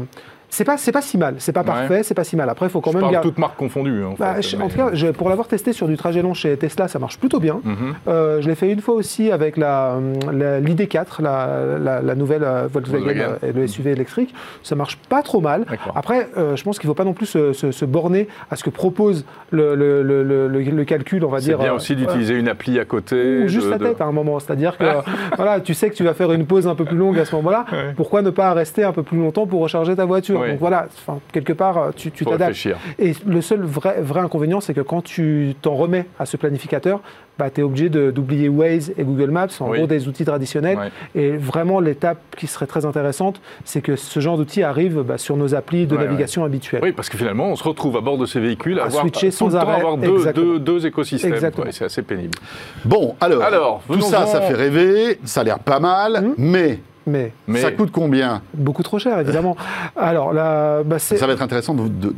c'est pas, c'est pas si mal, c'est pas parfait, c'est pas si mal. Après, il faut quand je même. Parle toutes marques confondues. En, bah, en tout cas, pour l'avoir testé sur du trajet long chez Tesla, ça marche plutôt bien. Mhm. Euh, je l'ai fait une fois aussi avec la, l'ID4, la, la, nouvelle euh, Volkswagen et le SUV électrique. Ça marche pas trop mal. Après, euh, je pense qu'il ne faut pas non plus se, borner à ce que propose le, le, le, calcul, on va dire. C'est bien aussi d'utiliser une appli à côté. Ou juste la tête à un moment. C'est-à-dire que *laughs* voilà, tu sais que tu vas faire une pause un peu plus longue à ce moment-là. Pourquoi ne pas rester un peu plus longtemps pour recharger ta voiture? Donc voilà, quelque part, euh, tu t'adaptes. Et le seul vrai, vrai inconvénient, c'est que quand tu t'en remets à ce planificateur, bah, tu es obligé d'oublier Waze et Google Maps, en gros des outils traditionnels. Et vraiment, l'étape qui serait très intéressante, c'est que ce genre d'outil arrive bah, sur nos applis de navigation habituelles. Oui, parce que finalement, on se retrouve à bord de ces véhicules à, avoir, switcher sans arrêt. avoir deux, deux, écosystèmes. C'est assez pénible. Bon, alors, alors tout ça, ça fait rêver, ça a l'air pas mal, hum. mais mais, ça coûte combien? Beaucoup trop cher, évidemment. *laughs* Alors là, bah, ça va être intéressant de, de,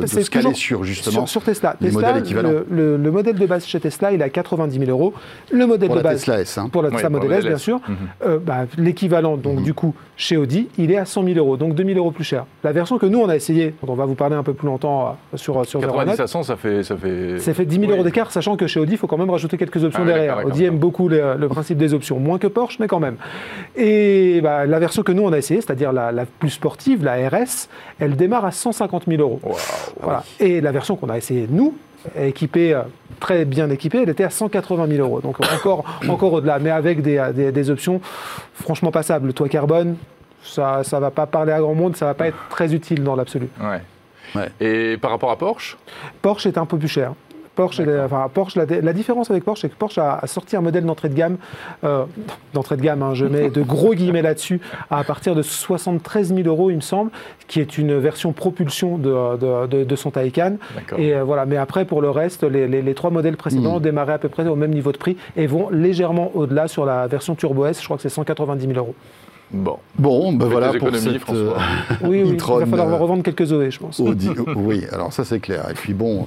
de, se caler sur justement sur, Tesla. Les modèles équivalents. Le, modèle de base chez Tesla, il est à 90 000 euros. Le modèle pour de la base Tesla S, hein. pour la Tesla Model S, bien sûr. Mhm. Euh, bah, l'équivalent, donc mhm. du coup, chez Audi, il est à 100 000 euros, donc 2 000 euros plus cher. La version que nous on a essayé, dont on va vous parler un peu plus longtemps euh, sur sur 90 à 100, ça fait ça fait. Ça fait 10 000 euros d'écart, sachant que chez Audi, il faut quand même rajouter quelques options ah derrière. Audi aime beaucoup le principe des options, moins que Porsche, mais quand même. Et bah, la version que nous on a essayé, c'est-à-dire la, plus sportive, la RS, elle démarre à 150 000 euros. Et la version qu'on a essayé nous, équipée, très bien équipée, elle était à 180 000 euros. Donc *coughs* encore, encore au-delà, mais avec des, options franchement passables. Le toit carbone, ça ne va pas parler à grand monde, ça ne va pas être très utile dans l'absolu. Ouais. Et par rapport à Porsche? Porsche est un peu plus cher. Porsche, enfin, Porsche la, différence avec Porsche, c'est que Porsche a, sorti un modèle d'entrée de gamme, euh, d'entrée de gamme, hein, je mets de gros guillemets là-dessus, à partir de 73 000 euros, il me semble, qui est une version propulsion de, de, son Taycan. Et euh, voilà, mais après, pour le reste, les, trois modèles précédents mmh. démarraient à peu près au même niveau de prix et vont légèrement au-delà sur la version Turbo S. Je crois que c'est 190 000 euros. Bon, bon ben voilà pour cette euh, *laughs* oui, oui, il va falloir euh, revendre quelques OE, je pense. *laughs* oui, alors ça c'est clair. Et puis bon,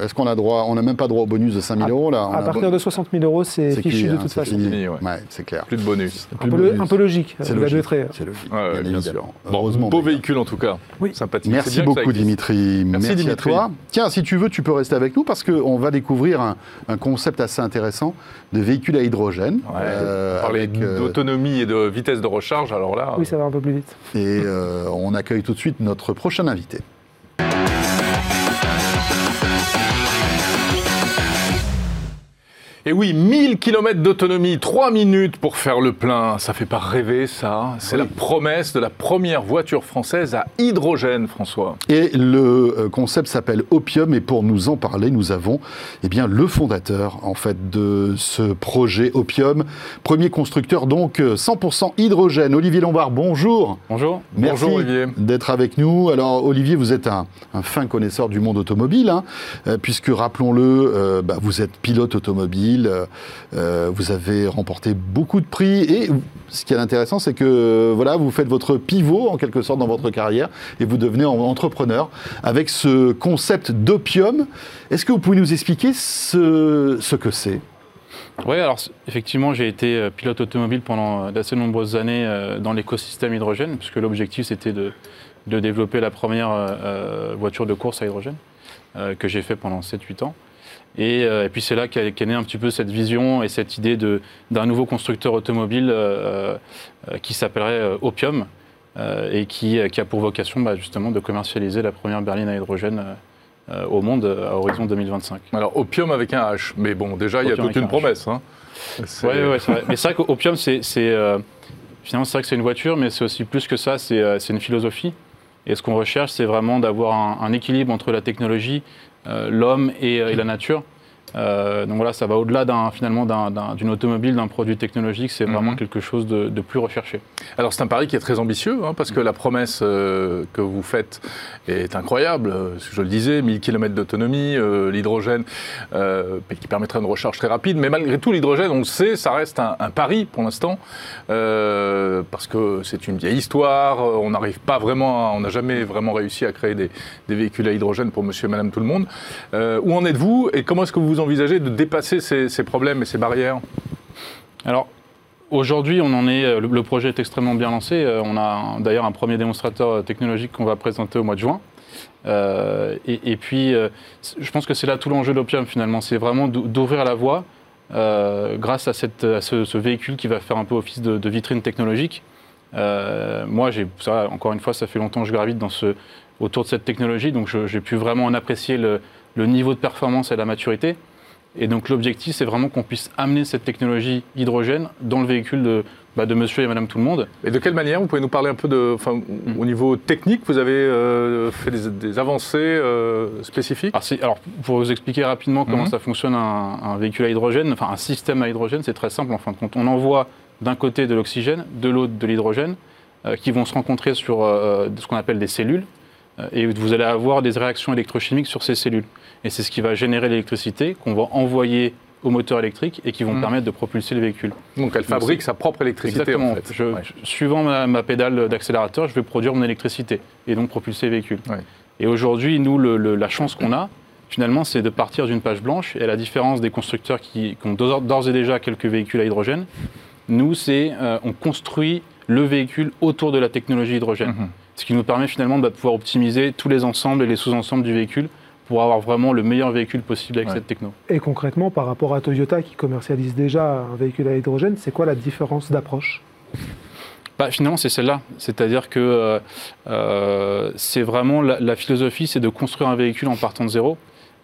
euh, est-ce qu'on a droit On n'a même pas droit au bonus de 5 000 euros là À partir de 60 000 euros, c'est fichu de hein, toute façon. ouais. c'est clair. Plus de bonus. Un, peu, un peu, logique. C'est logique. C'est logique. bien, sûr. Bon, beau véhicule en tout cas. Oui. Sympathique. Merci beaucoup Dimitri. Merci, à toi. Tiens, si tu veux, tu peux rester avec nous parce qu'on va découvrir un, concept assez intéressant de véhicule à hydrogène. Parler d'autonomie et de vitesse de recharge, alors là ça va un peu plus vite. Et euh, on accueille tout de suite notre prochain invité. Et oui, 1000 km d'autonomie, 3 minutes pour faire le plein. Ça fait pas rêver, ça. C'est la promesse de la première voiture française à hydrogène, François. Et le euh, concept s'appelle Opium. Et pour nous en parler, nous avons eh bien, le fondateur en fait, de ce projet Opium. Premier constructeur, donc 100% hydrogène. Olivier Lombard, bonjour. Bonjour. Merci bonjour, Olivier. d'être avec nous. Alors, Olivier, vous êtes un, fin connaisseur du monde automobile, hein, euh, puisque, rappelons-le, euh, bah, vous êtes pilote automobile. Euh, euh, vous avez remporté beaucoup de prix et ce qui est intéressant, c'est que voilà, vous faites votre pivot en quelque sorte dans votre carrière et vous devenez entrepreneur avec ce concept d'opium. Est-ce que vous pouvez nous expliquer ce, ce que c'est? Oui, alors effectivement, j'ai été euh, pilote automobile pendant d'assez nombreuses années dans l'écosystème hydrogène, puisque l'objectif c'était de, de, développer la première voiture de course à hydrogène, que j'ai fait pendant 7-8 ans. Euh, et, puis c'est là qu'est née un petit peu cette vision et cette idée d'un nouveau constructeur automobile euh, euh, qui s'appellerait Opium et qui, a pour vocation bah, justement de commercialiser la première berline à hydrogène au monde à horizon 2025. Alors Opium avec un H, mais bon déjà il y a toute une promesse. Hein. Oui, ouais, c'est vrai. Mais c'est vrai qu'Opium, c'est finalement c'est vrai que c'est une voiture, mais c'est aussi plus que ça, c'est une philosophie. Et ce qu'on recherche, c'est vraiment d'avoir un, équilibre entre la technologie l'homme et, euh, la nature. Euh, donc voilà, ça va au-delà d'un, finalement d'une automobile, d'un produit technologique, c'est vraiment mhm. quelque chose de, plus recherché. Alors c'est un pari qui est très ambitieux, hein, parce que la promesse euh, que vous faites est incroyable. Je le disais, 1000 km d'autonomie, euh, l'hydrogène qui permettrait une recharge très rapide, mais malgré tout, l'hydrogène, on le sait, ça reste un, pari pour l'instant, parce que c'est une vieille histoire, on n'arrive pas vraiment, on n'a jamais vraiment réussi à créer des, des, véhicules à hydrogène pour monsieur et madame tout le monde. où en êtes-vous et comment est-ce que vous vous envisager de dépasser ces, problèmes et ces barrières Alors, Aujourd'hui, on en est. Euh, le projet est extrêmement bien lancé. Euh, on a d'ailleurs un premier démonstrateur euh, technologique qu'on va présenter au mois de juin. et, puis, je pense que c'est là tout l'enjeu d'Opium finalement. C'est vraiment d'ouvrir la voie grâce à, ce, véhicule qui va faire un peu office de, vitrine technologique. moi, j'ai, encore une fois, ça fait longtemps que je gravite autour de cette technologie, donc j'ai pu vraiment en apprécier le niveau de performance et la maturité. Et donc l'objectif, c'est vraiment qu'on puisse amener cette technologie hydrogène dans le véhicule de, bah, de monsieur et madame tout le monde. Et de quelle manière? Vous pouvez nous parler un peu de, enfin, au niveau technique, vous avez euh, fait des, avancées euh, spécifiques? Alors, pour vous expliquer rapidement comment mhm. ça fonctionne un, véhicule à hydrogène, enfin un système à hydrogène, c'est très simple en fin de compte. On envoie d'un côté de l'oxygène, de l'autre de l'hydrogène, euh, qui vont se rencontrer sur ce qu'on appelle des cellules, et vous allez avoir des réactions électrochimiques sur ces cellules. Et c'est ce qui va générer l'électricité qu'on va envoyer au moteur électrique et qui vont hmm. permettre de propulser le véhicule. Donc elle fabrique sa propre électricité Exactement. en fait. Je, Suivant ma, pédale d'accélérateur, je vais produire mon électricité et donc propulser le véhicule. Et aujourd'hui, nous, la chance qu'on a, finalement, c'est de partir d'une page blanche. Et à la différence des constructeurs qui, ont d'ores et déjà quelques véhicules à hydrogène, nous, c'est euh, on construit le véhicule autour de la technologie hydrogène. Mhm. Ce qui nous permet finalement de pouvoir optimiser tous les ensembles et les sous-ensembles du véhicule pour avoir vraiment le meilleur véhicule possible avec cette techno. Et concrètement, par rapport à Toyota qui commercialise déjà un véhicule à hydrogène, c'est quoi la différence d'approche? Bah, finalement, c'est celle-là. C'est-à-dire que euh, euh, c'est vraiment la, philosophie, c'est de construire un véhicule en partant de zéro.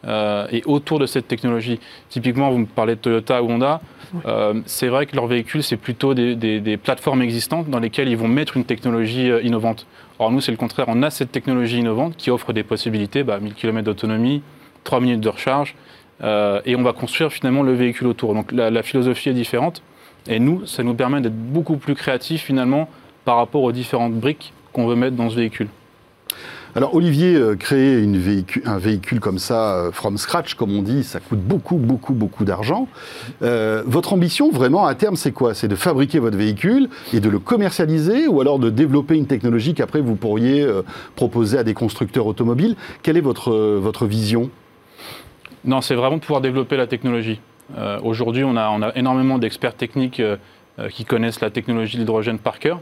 Et autour de cette technologie. Typiquement, vous me parlez de Toyota ou Honda. c'est vrai que leurs véhicules, c'est plutôt des, des, plateformes existantes dans lesquelles ils vont mettre une technologie innovante. Alors nous, c'est le contraire. On a cette technologie innovante qui offre des possibilités, bah, 1000 km d'autonomie, 3 minutes de recharge, et on va construire finalement le véhicule autour. Donc la philosophie est différente. Et nous, ça nous permet d'être beaucoup plus créatifs finalement par rapport aux différentes briques qu'on veut mettre dans ce véhicule. Alors Olivier, euh, créer un véhicule comme ça, euh, from scratch, comme on dit, ça coûte beaucoup, beaucoup, beaucoup d'argent. Euh, votre ambition, vraiment, à terme, c'est quoi? C'est de fabriquer votre véhicule et de le commercialiser ou alors de développer une technologie qu'après vous pourriez proposer à des constructeurs automobiles? Quelle est votre, vision? Non, c'est vraiment de pouvoir développer la technologie. Aujourd'hui, on a, énormément d'experts techniques qui connaissent la technologie de l'hydrogène par cœur.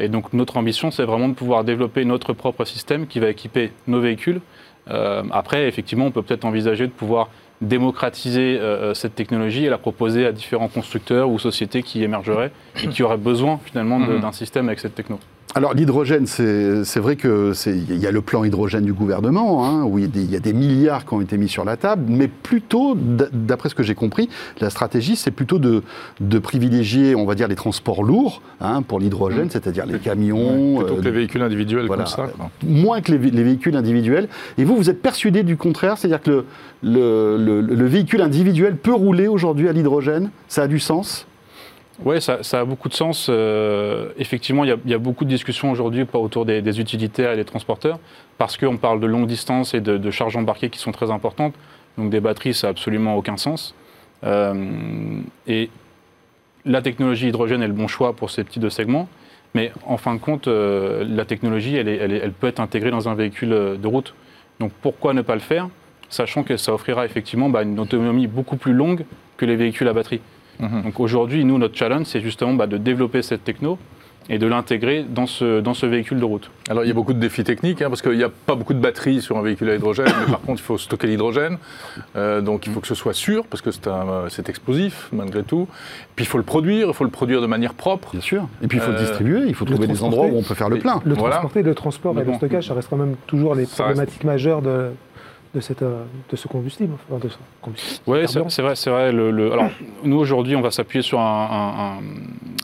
Et donc notre ambition, c'est vraiment de pouvoir développer notre propre système qui va équiper nos véhicules. après, effectivement, on peut peut-être envisager de pouvoir démocratiser cette technologie et la proposer à différents constructeurs ou sociétés qui émergeraient et qui auraient besoin finalement mmh. d'un système avec cette technologie. Alors l'hydrogène, c'est vrai que il y a le plan hydrogène du gouvernement, hein, où il y, a des, milliards qui ont été mis sur la table, mais plutôt, d'après ce que j'ai compris, la stratégie, c'est plutôt de, privilégier, on va dire, les transports lourds hein, pour l'hydrogène, mmh. c'est-à-dire les camions. plutôt que les euh, véhicules individuels comme ça. Moins que les, véhicules individuels. Et vous, vous êtes persuadé du contraire, c'est-à-dire que le, le véhicule individuel peut rouler aujourd'hui à l'hydrogène? Ça a du sens? Oui, ça, a beaucoup de sens. Euh, effectivement, il y, a beaucoup de discussions aujourd'hui autour des, utilitaires et des transporteurs, parce qu'on parle de longue distance et de, charges embarquées qui sont très importantes. Donc des batteries, ça n'a absolument aucun sens. Euh, et la technologie hydrogène est le bon choix pour ces petits deux segments. Mais en fin de compte, euh, la technologie, elle, peut être intégrée dans un véhicule de route. Donc pourquoi ne pas le faire, sachant que ça offrira effectivement bah, une autonomie beaucoup plus longue que les véhicules à batterie? Mhm. Donc aujourd'hui, nous, notre challenge, c'est justement bah, de développer cette techno et de l'intégrer dans ce, dans ce véhicule de route. Alors il y a beaucoup de défis techniques, hein, parce qu'il n'y a pas beaucoup de batteries sur un véhicule à hydrogène, mais par contre il faut stocker l'hydrogène, euh, donc il faut que ce soit sûr, parce que c'est explosif malgré tout. Puis il faut le produire, il faut le produire de manière propre. Bien sûr. Et puis il faut le euh, distribuer, il faut trouver des endroits où on peut faire le plein. Le transporter, le transport et le stockage, ça reste quand même toujours les problématiques majeures de, de, cette, euh, de ce combustible. oui, c'est vrai. C'est vrai le, Alors, nous, aujourd'hui, on va s'appuyer sur un,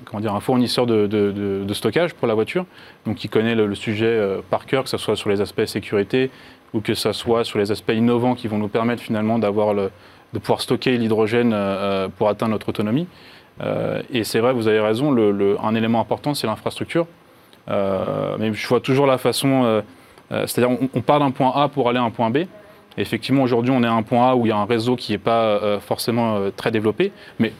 comment dire, un fournisseur de, de, stockage pour la voiture, donc qui connaît le, sujet euh, par cœur, que ce soit sur les aspects sécurité ou que ce soit sur les aspects innovants qui vont nous permettre finalement d'avoir de pouvoir stocker l'hydrogène euh, pour atteindre notre autonomie. et c'est vrai, vous avez raison, le, un élément important, c'est l'infrastructure. mais je vois toujours la façon, c'est-à-dire on, on part d'un point A pour aller à un point B effectivement, aujourd'hui, on est à un point A où il y a un réseau qui n'est pas euh, forcément euh, très développé, mais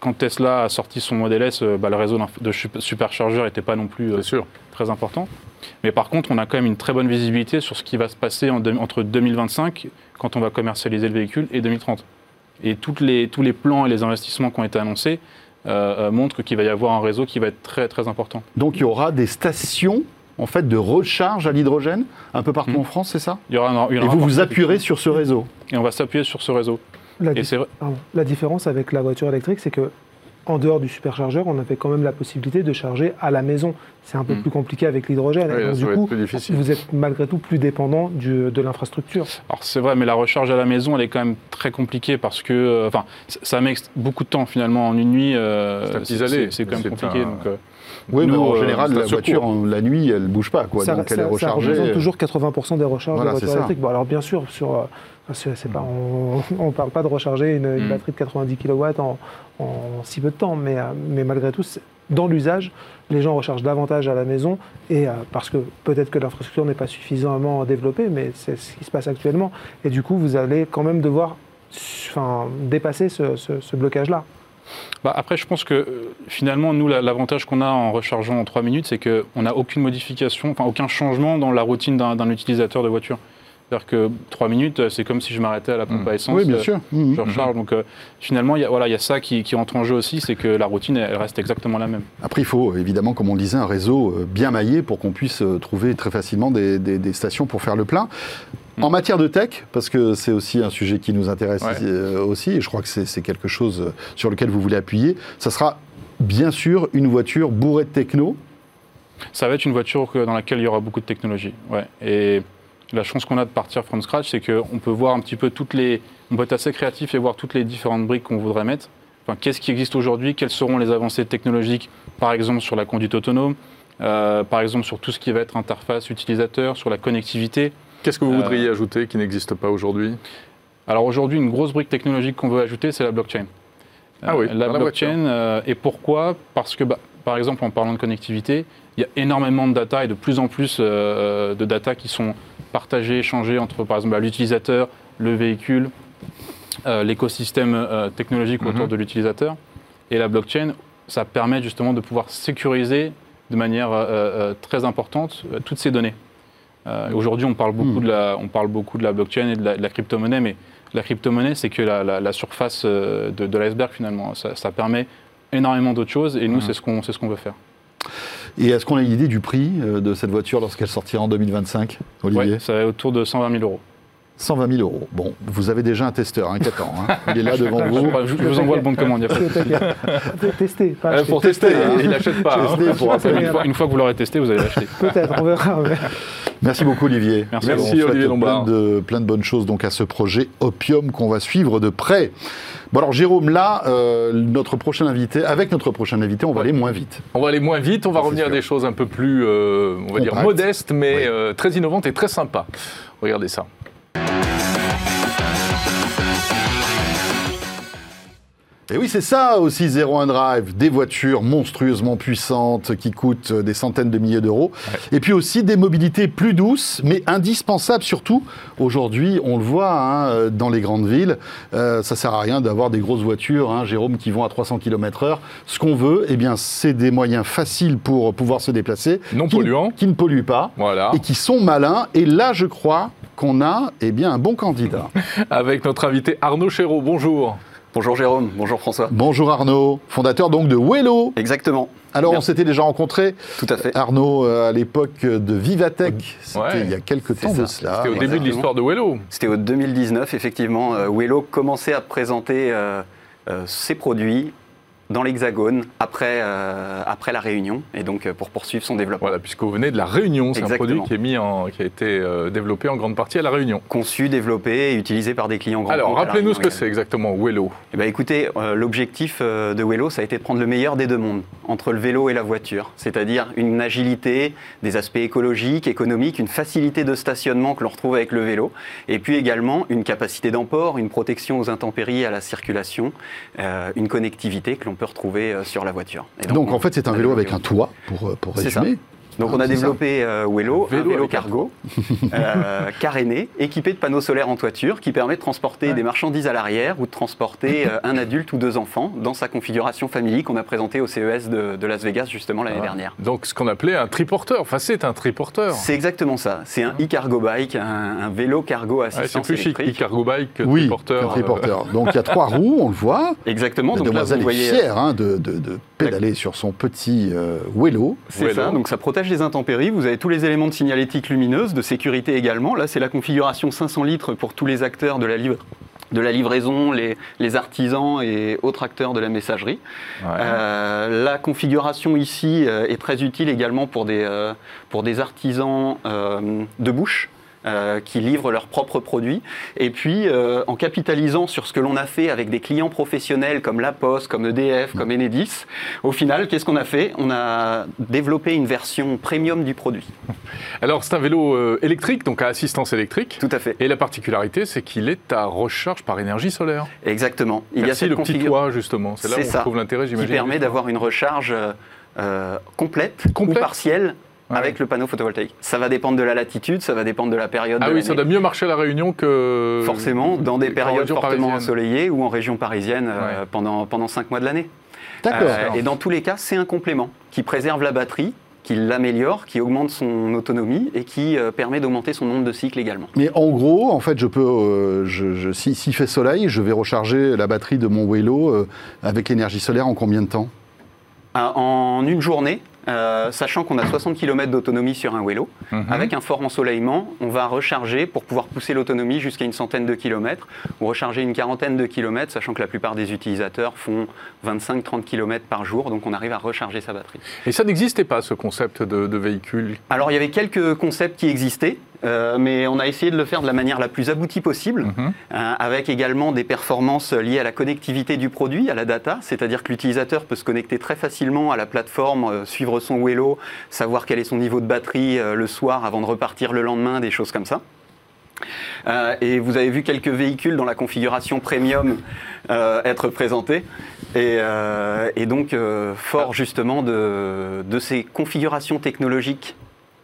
quand Tesla a sorti son Model S, euh, bah, le réseau de superchargeurs n'était pas non plus très important. Mais par contre, on a quand même une très bonne visibilité sur ce qui va se passer entre 2025, quand on va commercialiser le véhicule, et 2030. Et toutes les, tous les plans et les investissements qui ont été annoncés montrent qu'il va y avoir un réseau qui va être très très important. Donc il y aura des stations en fait de recharge à l'hydrogène un peu partout hmm. en France, c'est ça? Il y aura, Et vous vous appuierez sur ce réseau? Et on va s'appuyer sur ce réseau. La, la différence avec la voiture électrique, c'est que en dehors du superchargeur, on avait quand même la possibilité de charger à la maison. C'est un peu hmm. plus compliqué avec l'hydrogène. du coup, vous êtes malgré tout plus dépendant de l'infrastructure. Alors c'est vrai, mais la recharge à la maison, elle est quand même très compliquée parce que, euh, enfin, ça met beaucoup de temps finalement en une nuit. Euh, c'est quand même compliqué. Donc, euh, oui, mais en euh, général, la voiture, la nuit, elle ne bouge pas. Quoi, donc elle est rechargée. Ça représente toujours 80% des recharges de voitures électriques. Bon, alors bien sûr, sur, euh, pas, on *laughs* ne parle pas de recharger une, mm. batterie de 90 kW en, si peu de temps, mais, euh, mais malgré tout, dans l'usage, les gens rechargent davantage à la maison, et parce que peut-être que l'infrastructure n'est pas suffisamment développée, mais c'est ce qui se passe actuellement. Et du coup, vous allez quand même devoir enfin, dépasser ce blocage-là. Bah, après, je pense que euh, finalement, nous, l'avantage qu'on a en rechargeant en 3 minutes, c'est qu'on n'a aucune modification, enfin aucun changement dans la routine d'un utilisateur de voiture. C'est-à-dire que 3 minutes, euh, c'est comme si je m'arrêtais à la pompe à mmh. essence. Oui, bien sûr. Euh, mmh. Je recharge. Donc finalement, il y, a, voilà, y a ça qui, qui, entre en jeu aussi, c'est que la routine, elle reste exactement la même. Après, il faut évidemment, comme on le disait, un réseau bien maillé pour qu'on puisse trouver très facilement des, des, stations pour faire le plein. En matière de tech, parce que c'est aussi un sujet qui nous intéresse euh, aussi, et je crois que c'est quelque chose sur lequel vous voulez appuyer, ça sera bien sûr une voiture bourrée de techno. Ça va être une voiture dans laquelle il y aura beaucoup de technologie. Ouais. Et la chance qu'on a de partir from scratch, c'est qu'on peut voir un petit peu toutes les. On peut être assez créatif et voir toutes les différentes briques qu'on voudrait mettre. Enfin, Qu'est-ce qui existe aujourd'hui? Quelles seront les avancées technologiques, par exemple sur la conduite autonome, euh, par exemple sur tout ce qui va être interface utilisateur, sur la connectivité? Qu'est-ce que vous voudriez euh, ajouter qui n'existe pas aujourd'hui? Alors aujourd'hui, une grosse brique technologique qu'on veut ajouter, c'est la blockchain. Ah oui, la blockchain. et pourquoi? Parce que, bah, par exemple, en parlant de connectivité, il y a énormément de data et de plus en plus de data qui sont partager, échanger entre, par exemple, l'utilisateur, le véhicule, euh, l'écosystème euh, technologique autour mhm. de l'utilisateur. Et la blockchain, ça permet justement de pouvoir sécuriser de manière euh, très importante toutes ces données. Aujourd'hui, on, parle beaucoup mhm. de la, on parle beaucoup de la blockchain et de la, crypto-monnaie, mais la crypto-monnaie, c'est que la, surface de, l'iceberg finalement. Ça, ça, permet énormément d'autres choses et nous, mhm. c'est ce qu'on ce qu'on veut faire. Et est-ce qu'on a une idée du prix euh, de cette voiture lorsqu'elle sortira en 2025, Olivier? Oui, ça va autour de 120 000 euros. 120 000 euros. Bon, vous avez déjà un testeur hein, qui attend. Hein. Il est là *laughs* devant vous. Je, vous envoie le bon de commande. Pour tester. Pas euh, pour tester, hein. il n'achète pas. Tester hein. pour une, fois, une, fois, que vous l'aurez testé, vous allez l'acheter. Peut-être, on verra. Merci beaucoup Olivier. Merci, Merci Olivier Lombard. Plein de, plein de bonnes choses donc à ce projet Opium qu'on va suivre de près. Bon alors Jérôme, là, euh, notre prochain invité, avec notre prochain invité, on va aller moins vite. On va aller moins vite, on va revenir à des choses un peu plus, euh, on va dire, modestes, mais euh, très innovantes et très sympas. Regardez ça. Et oui, c'est ça aussi, 01 Drive, des voitures monstrueusement puissantes qui coûtent des centaines de milliers d'euros. Et puis aussi des mobilités plus douces, mais indispensables surtout. Aujourd'hui, on le voit hein, dans les grandes villes, euh, ça sert à rien d'avoir des grosses voitures, hein, Jérôme, qui vont à 300 km/h. Ce qu'on veut, eh bien, c'est des moyens faciles pour pouvoir se déplacer, non polluants, qui ne polluent pas, voilà. et qui sont malins. Et là, je crois qu'on a, eh bien, un bon candidat. *laughs* Avec notre invité Arnaud Chéreau. Bonjour. Bonjour Jérôme, bonjour François. Bonjour Arnaud, fondateur donc de Wello. Exactement. Alors on s'était déjà rencontrés. Tout à fait. Arnaud, euh, à l'époque de Vivatech, c'était il y a quelques temps de cela. C'était au début de l'histoire de Wello. C'était au 2019, effectivement. Euh, Wello commençait à présenter euh, ses produits dans l'Hexagone après, euh, après la Réunion, et donc euh, pour poursuivre son développement. Voilà, puisque vous venez de la Réunion, c'est un produit qui, est mis en, qui a été euh, développé en grande partie à la Réunion. Conçu, développé et utilisé par des clients grands Alors, rappelez-nous ce que c'est exactement Wello. Eh ben, écoutez, l'objectif de Wello, ça a été de prendre le meilleur des deux mondes, entre le vélo et la voiture, c'est-à-dire une agilité, des aspects écologiques, économiques, une facilité de stationnement que l'on retrouve avec le vélo, et puis également une capacité d'emport, une protection aux intempéries, à la circulation, une connectivité que l'on peut retrouver euh, sur la voiture. donc, en fait, c'est un vélo avec un toit, pour, euh, pour résumer. Donc on a développé euh, Wello, un vélo cargo, euh, *laughs* caréné, équipé de panneaux solaires en toiture, qui permet de transporter des marchandises à l'arrière ou de transporter *laughs* euh, un adulte ou deux enfants dans sa configuration familiale qu'on a présentée au CES de, Las Vegas justement l'année dernière. Donc ce qu'on appelait un triporteur, enfin c'est un triporteur. C'est exactement ça, c'est un e-cargo bike, un, vélo cargo assistance C'est plus chic e-cargo bike que oui, triporteur. triporteur. Donc il y a trois *laughs* roues, on le voit. Exactement. donc là, vous voyez... fière hein, de, de, pédaler sur son petit Wello. C'est ça, donc ça protège les intempéries. Vous avez tous les éléments de signalétique lumineuse, de sécurité également. Là, c'est la configuration 500 litres pour tous les acteurs de la, de la livraison, les, artisans et autres acteurs de la messagerie. Euh, la configuration ici euh, est très utile également pour des, euh, pour des artisans de bouche. Euh, qui livrent leurs propres produits. Et puis, euh, en capitalisant sur ce que l'on a fait avec des clients professionnels comme La Poste, comme EDF, comme Enedis, au final, qu'est-ce qu'on a fait? On a développé une version premium du produit. Alors, c'est un vélo euh, électrique, donc à assistance électrique. Tout à fait. Et la particularité, c'est qu'il est à recharge par énergie solaire. Exactement. Il y a le petit toit, justement. C'est là où on trouve l'intérêt, j'imagine. Qui permet d'avoir une recharge complète, complète, ou partielle avec le panneau photovoltaïque. Ça va dépendre de la latitude, ça va dépendre de la période. Ah oui, ça doit mieux marcher à la Réunion que. Forcément, dans des périodes fortement ensoleillées ou en région parisienne euh, pendant, pendant 5 mois de l'année. D'accord. Euh, et dans tous les cas, c'est un complément qui préserve la batterie, qui l'améliore, qui augmente son autonomie et qui euh, permet d'augmenter son nombre de cycles également. Mais en gros, en fait, je peux, je, s'il fait soleil, je vais recharger la batterie de mon vélo avec l'énergie solaire en combien de temps? En une journée, euh, sachant qu'on a 60 km d'autonomie sur un vélo. Mhm. Avec un fort ensoleillement, on va recharger pour pouvoir pousser l'autonomie jusqu'à une centaine de kilomètres ou recharger une quarantaine de kilomètres, sachant que la plupart des utilisateurs font 25-30 km par jour, donc on arrive à recharger sa batterie. Et ça n'existait pas, ce concept de, véhicule? Alors il y avait quelques concepts qui existaient. Mais on a essayé de le faire de la manière la plus aboutie possible, mhm. avec également des performances liées à la connectivité du produit, à la data, c'est-à-dire que l'utilisateur peut se connecter très facilement à la plateforme, suivre son vélo, savoir quel est son niveau de batterie le soir avant de repartir le lendemain, des choses comme ça. Euh, et vous avez vu quelques véhicules dans la configuration premium euh, être présentés. Et, euh, donc, fort justement de, de, ces configurations technologiques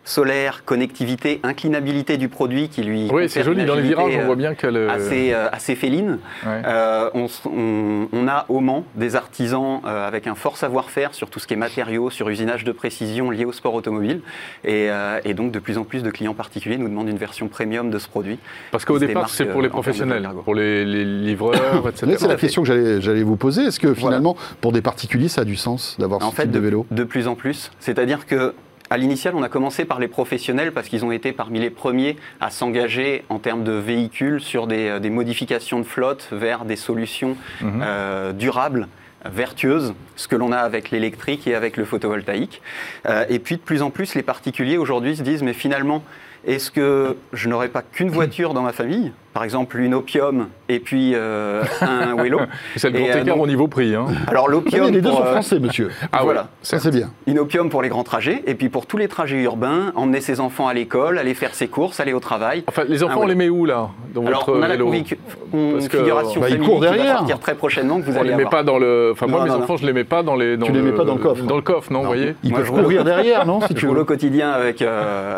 solaire, connectivité, inclinabilité du produit qui lui. Oui, c'est joli dans les virages, on voit bien qu'elle. Euh, assez, euh, assez féline. Euh, on, a au Mans des artisans avec un fort savoir-faire sur tout ce qui est matériaux, sur usinage de précision lié au sport automobile. Et, donc, de plus en plus de clients particuliers nous demandent une version premium de ce produit. Parce qu'au départ, c'est pour les professionnels, pour les, livreurs, *coughs* etc. C'est la question que j'allais vous poser. Est-ce que finalement, pour des particuliers, ça a du sens d'avoir ce type de vélo? De plus en plus. C'est-à-dire que à l'initial, on a commencé par les professionnels parce qu'ils ont été parmi les premiers à s'engager en termes de véhicules sur des, euh, modifications de flotte vers des solutions mhm. euh, durables vertueuses, ce que l'on a avec l'électrique et avec le photovoltaïque. Euh, et puis de plus en plus, les particuliers aujourd'hui se disent, mais finalement, est-ce que je n'aurai pas qu'une voiture dans ma famille? Par exemple une opium et puis euh, un *laughs* vélo. c'est le grand euh, écart au niveau prix. Hein. Alors l'opium. les deux sont euh, français, monsieur. Ah voilà, ça c'est bien. Une opium pour les grands trajets et puis pour tous les trajets urbains, emmener ses enfants à l'école, aller faire ses courses, aller au travail. Enfin, les enfants, on les met où là dans Alors on a la configuration bah, famille derrière. qui va sortir très prochainement que vous on allez les met pas dans le. Enfin moi, mes enfants, je les mets pas dans les. tu les mets pas dans le coffre. Dans le coffre, non, vous voyez. Ils peuvent courir derrière, non Si *laughs* tu roule au quotidien avec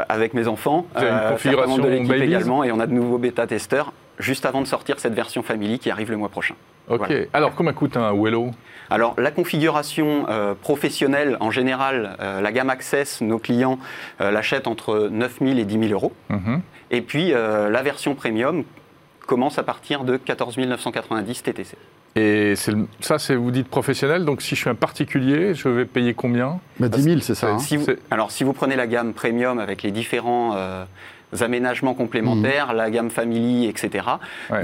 avec mes enfants. Une configuration de l'équipe également et on a de nouveaux bêta testeurs juste avant de sortir cette version Family qui arrive le mois prochain. Ok. Alors, combien coûte un Wello alors la configuration euh, professionnelle, en général, euh, la gamme Access, nos clients euh, l'achètent entre 9 000 et 10 000 euros. Mhm. Et puis la version Premium commence à partir de 14 990 TTC. Et ça, c'est vous dites professionnel, donc si je suis un particulier, je vais payer combien? 10 bah, 000, c'est ça. Hein. alors si vous prenez la gamme Premium avec les différents aménagements complémentaires, mhm. la gamme Family, etc.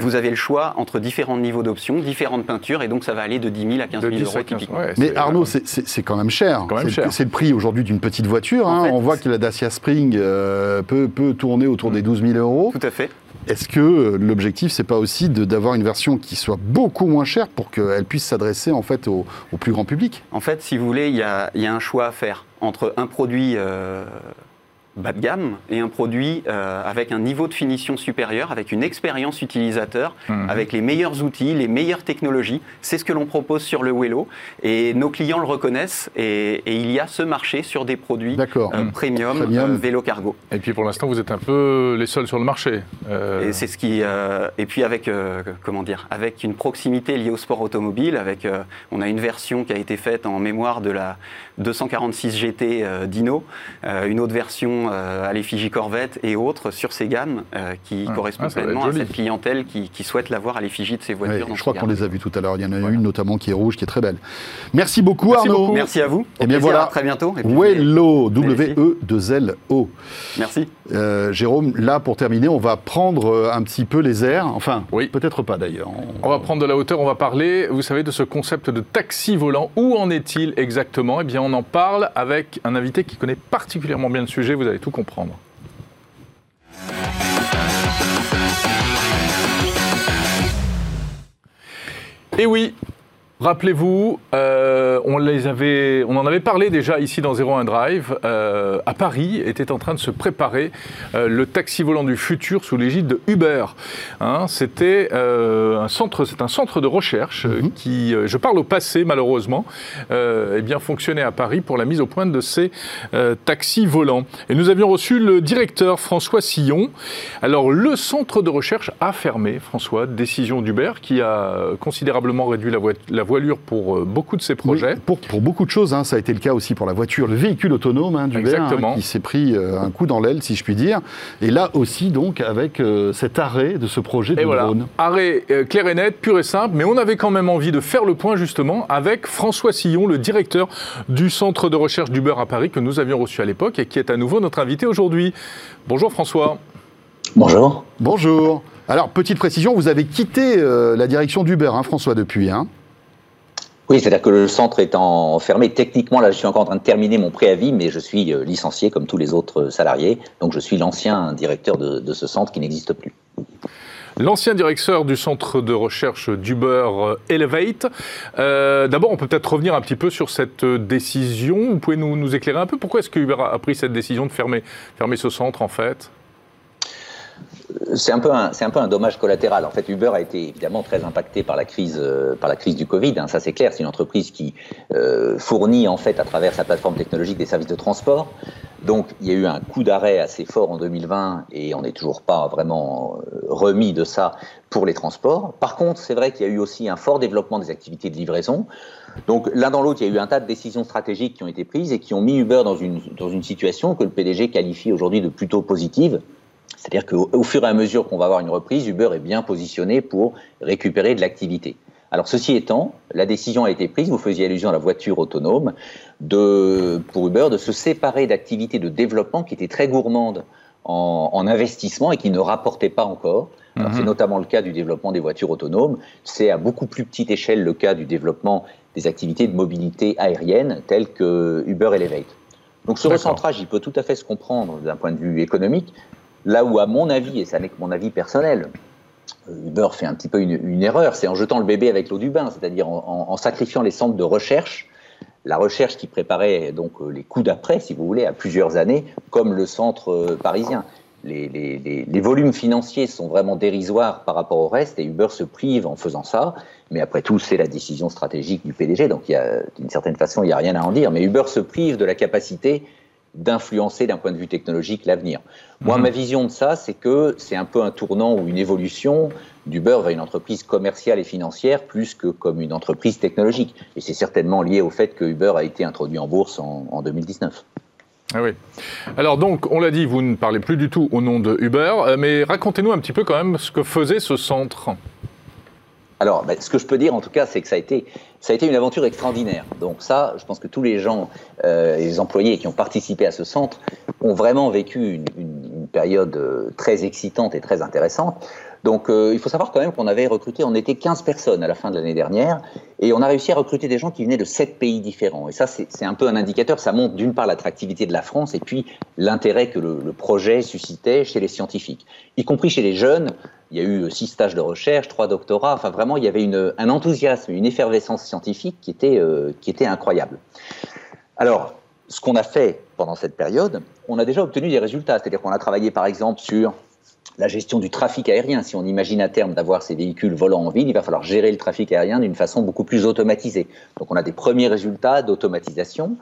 Vous avez le choix entre différents niveaux d'options, différentes peintures, et donc ça va aller de 10 000 à 15 000 euros typiquement. Mais Arnaud, c'est quand même cher. C'est le prix aujourd'hui d'une petite voiture. Hein. On voit que la Dacia Spring euh, peut, peut, tourner autour des 12 000 euros. Tout à fait. Est-ce que euh, l'objectif, c'est pas aussi d'avoir une version qui soit beaucoup moins chère pour qu'elle puisse s'adresser en fait au, plus grand public? En fait, si vous voulez, il y a, y a, un choix à faire entre un produit euh, bas de gamme et un produit euh, avec un niveau de finition supérieur, avec une expérience utilisateur, mhm. avec les meilleurs outils, les meilleures technologies. C'est ce que l'on propose sur le Wello et nos clients le reconnaissent et, il y a ce marché sur des produits euh, mhm. premium, euh, vélo cargo. Et puis pour l'instant, vous êtes un peu les seuls sur le marché. Et c'est ce qui et puis avec comment dire, avec une proximité liée au sport automobile, avec on a une version qui a été faite en mémoire de la 246 GT Dino, une autre version euh, à l'effigie Corvette et autres sur ces gammes euh, qui correspondent ah, pleinement à cette clientèle qui, souhaite l'avoir à l'effigie de ces voitures. je crois qu'on les a vues tout à l'heure. Il y en a une notamment qui est rouge, qui est très belle. Merci beaucoup Arnaud. Merci à vous. Et eh bien voilà. À très bientôt. Wello, W-E-2-L-O. Merci. Euh, Jérôme, là pour terminer, on va prendre un petit peu les airs. Enfin, oui. peut-être pas d'ailleurs. On... va prendre de la hauteur. On va parler, vous savez, de ce concept de taxi volant. Où en est-il exactement? Eh bien, on en parle avec un invité qui connaît particulièrement bien le sujet. Vous allez tout comprendre. Et oui, Rappelez-vous, euh, on, les avait, on en avait parlé déjà ici dans 01 Drive. Euh, à Paris était en train de se préparer euh, le taxi volant du futur sous l'égide de Uber. Hein, C'était un centre, c'est un centre de recherche mhm. qui, je parle au passé malheureusement, eh bien fonctionnait à Paris pour la mise au point de ces taxis volants. Et nous avions reçu le directeur François Sillon. Alors le centre de recherche a fermé, François, décision d'Uber qui a considérablement réduit la, la voilure pour euh, beaucoup de ces projets. pour, pour, beaucoup de choses, hein. ça a été le cas aussi pour la voiture, le véhicule autonome hein, du hein, qui s'est pris euh, un coup dans l'aile, si je puis dire. Et là aussi, donc, avec euh, cet arrêt de ce projet de drone. Arrêt clair et net, pur et simple, mais on avait quand même envie de faire le point justement avec François Sillon, le directeur du centre de recherche d'Uber à Paris que nous avions reçu à l'époque et qui est à nouveau notre invité aujourd'hui. Bonjour François. Bonjour. Bonjour. Alors, petite précision, vous avez quitté la direction d'Uber, François, depuis. Hein Oui, c'est-à-dire que le centre étant fermé, techniquement, là, je suis encore en train de terminer mon préavis, mais je suis euh, licencié comme tous les autres salariés. Donc, je suis l'ancien directeur de, ce centre qui n'existe plus. L'ancien directeur du centre de recherche d'Uber euh, Elevate. Euh, d'abord, on peut peut-être revenir un petit peu sur cette décision. Vous pouvez nous, nous éclairer un peu Pourquoi est-ce que Uber a pris cette décision de fermer, fermer ce centre, en fait? C'est un, peu un, dommage collatéral. En fait, Uber a été évidemment très impacté par la crise, euh, du Covid. Hein, ça, c'est clair. C'est une entreprise qui euh, fournit, en fait, à travers sa plateforme technologique, des services de transport. Donc, il y a eu un coup d'arrêt assez fort en 2020 et on n'est toujours pas vraiment euh, remis de ça pour les transports. Par contre, c'est vrai qu'il y a eu aussi un fort développement des activités de livraison. Donc, l'un dans l'autre, il y a eu un tas de décisions stratégiques qui ont été prises et qui ont mis Uber dans une situation que le PDG qualifie aujourd'hui de plutôt positive c'est-à-dire qu'au fur et à mesure qu'on va avoir une reprise, Uber est bien positionné pour récupérer de l'activité. Alors ceci étant, la décision a été prise, vous faisiez allusion à la voiture autonome, de, pour Uber de se séparer d'activités de développement qui étaient très gourmandes en, investissement et qui ne rapportaient pas encore. C'est mhm. notamment le cas du développement des voitures autonomes. C'est à beaucoup plus petite échelle le cas du développement des activités de mobilité aérienne telles que Uber Elevate. Donc ce recentrage, il peut tout à fait se comprendre d'un point de vue économique, Là où, à mon avis, et ça n'est que mon avis personnel, euh, Uber fait un petit peu une, erreur, c'est en jetant le bébé avec l'eau du bain, c'est-à-dire en, sacrifiant les centres de recherche, la recherche qui préparait donc euh, les coups d'après, si vous voulez, à plusieurs années, comme le centre euh, parisien. Les, volumes financiers sont vraiment dérisoires par rapport au reste et Uber se prive en faisant ça. Mais après tout, c'est la décision stratégique du PDG, donc d'une certaine façon, il n'y a rien à en dire. Mais Uber se prive de la capacité d'influencer d'un point de vue technologique l'avenir. Moi, mhm. ma vision de ça, c'est que c'est un peu un tournant ou une évolution d'Uber vers une entreprise commerciale et financière plus que comme une entreprise technologique. Et c'est certainement lié au fait que Uber a été introduit en bourse en, 2019. Ah oui. Alors donc, on l'a dit, vous ne parlez plus du tout au nom de Uber, euh, mais racontez-nous un petit peu quand même ce que faisait ce centre. Alors, ben, ce que je peux dire en tout cas, c'est que ça a été ça a été une aventure extraordinaire. Donc ça, je pense que tous les gens, euh, les employés qui ont participé à ce centre ont vraiment vécu une, période euh, très excitante et très intéressante. Donc euh, il faut savoir quand même qu'on avait recruté, on était 15 personnes à la fin de l'année dernière, et on a réussi à recruter des gens qui venaient de 7 pays différents. Et ça, c'est un peu un indicateur, ça montre d'une part l'attractivité de la France, et puis l'intérêt que le, le projet suscitait chez les scientifiques, y compris chez les jeunes il y a eu six stages de recherche, trois doctorats. Enfin, vraiment, il y avait un enthousiasme, une effervescence scientifique qui était, euh, qui était incroyable. Alors, ce qu'on a fait pendant cette période, on a déjà obtenu des résultats. C'est-à-dire qu'on a travaillé, par exemple, sur la gestion du trafic aérien. Si on imagine à terme d'avoir ces véhicules volant en ville, il va falloir gérer le trafic aérien d'une façon beaucoup plus automatisée. Donc, on a des premiers résultats d'automatisation.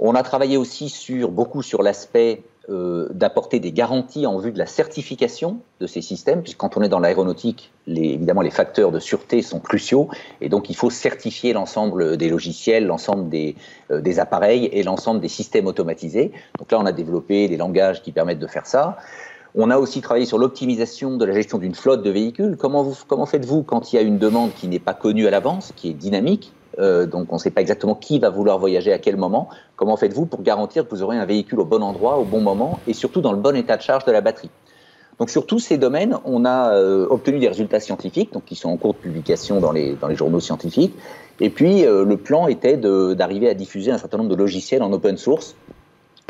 On a travaillé aussi sur, beaucoup sur l'aspect euh, d'apporter des garanties en vue de la certification de ces systèmes, puisque quand on est dans l'aéronautique, évidemment les facteurs de sûreté sont cruciaux, et donc il faut certifier l'ensemble des logiciels, l'ensemble des, euh, appareils et l'ensemble des systèmes automatisés. Donc là, on a développé des langages qui permettent de faire ça. On a aussi travaillé sur l'optimisation de la gestion d'une flotte de véhicules. Comment faites-vous quand il y a une demande qui n'est pas connue à l'avance, qui est dynamique euh, donc on ne sait pas exactement qui va vouloir voyager à quel moment. Comment faites-vous pour garantir que vous aurez un véhicule au bon endroit, au bon moment, et surtout dans le bon état de charge de la batterie? Donc sur tous ces domaines, on a euh, obtenu des résultats scientifiques, donc qui sont en cours de publication dans les, dans les journaux scientifiques. Et puis euh, le plan était d'arriver à diffuser un certain nombre de logiciels en open source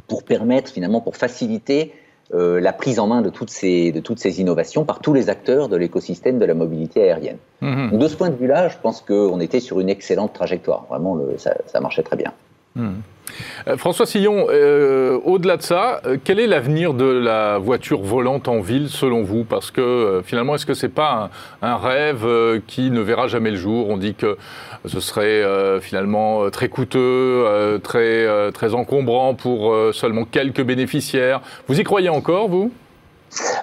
pour permettre finalement, pour faciliter euh, la prise en main de toutes, ces, de toutes ces innovations par tous les acteurs de l'écosystème de la mobilité aérienne. Mhm. de ce point de vue-là, je pense qu'on était sur une excellente trajectoire. Vraiment, ça, ça marchait très bien. Euh, François Sillon, euh, au-delà de ça, quel est l'avenir de la voiture volante en ville selon vous? Parce que finalement, est-ce que ce n'est pas un, rêve qui ne verra jamais le jour? On dit que ce serait finalement très coûteux, très, très encombrant pour seulement quelques bénéficiaires. Vous y croyez encore, vous?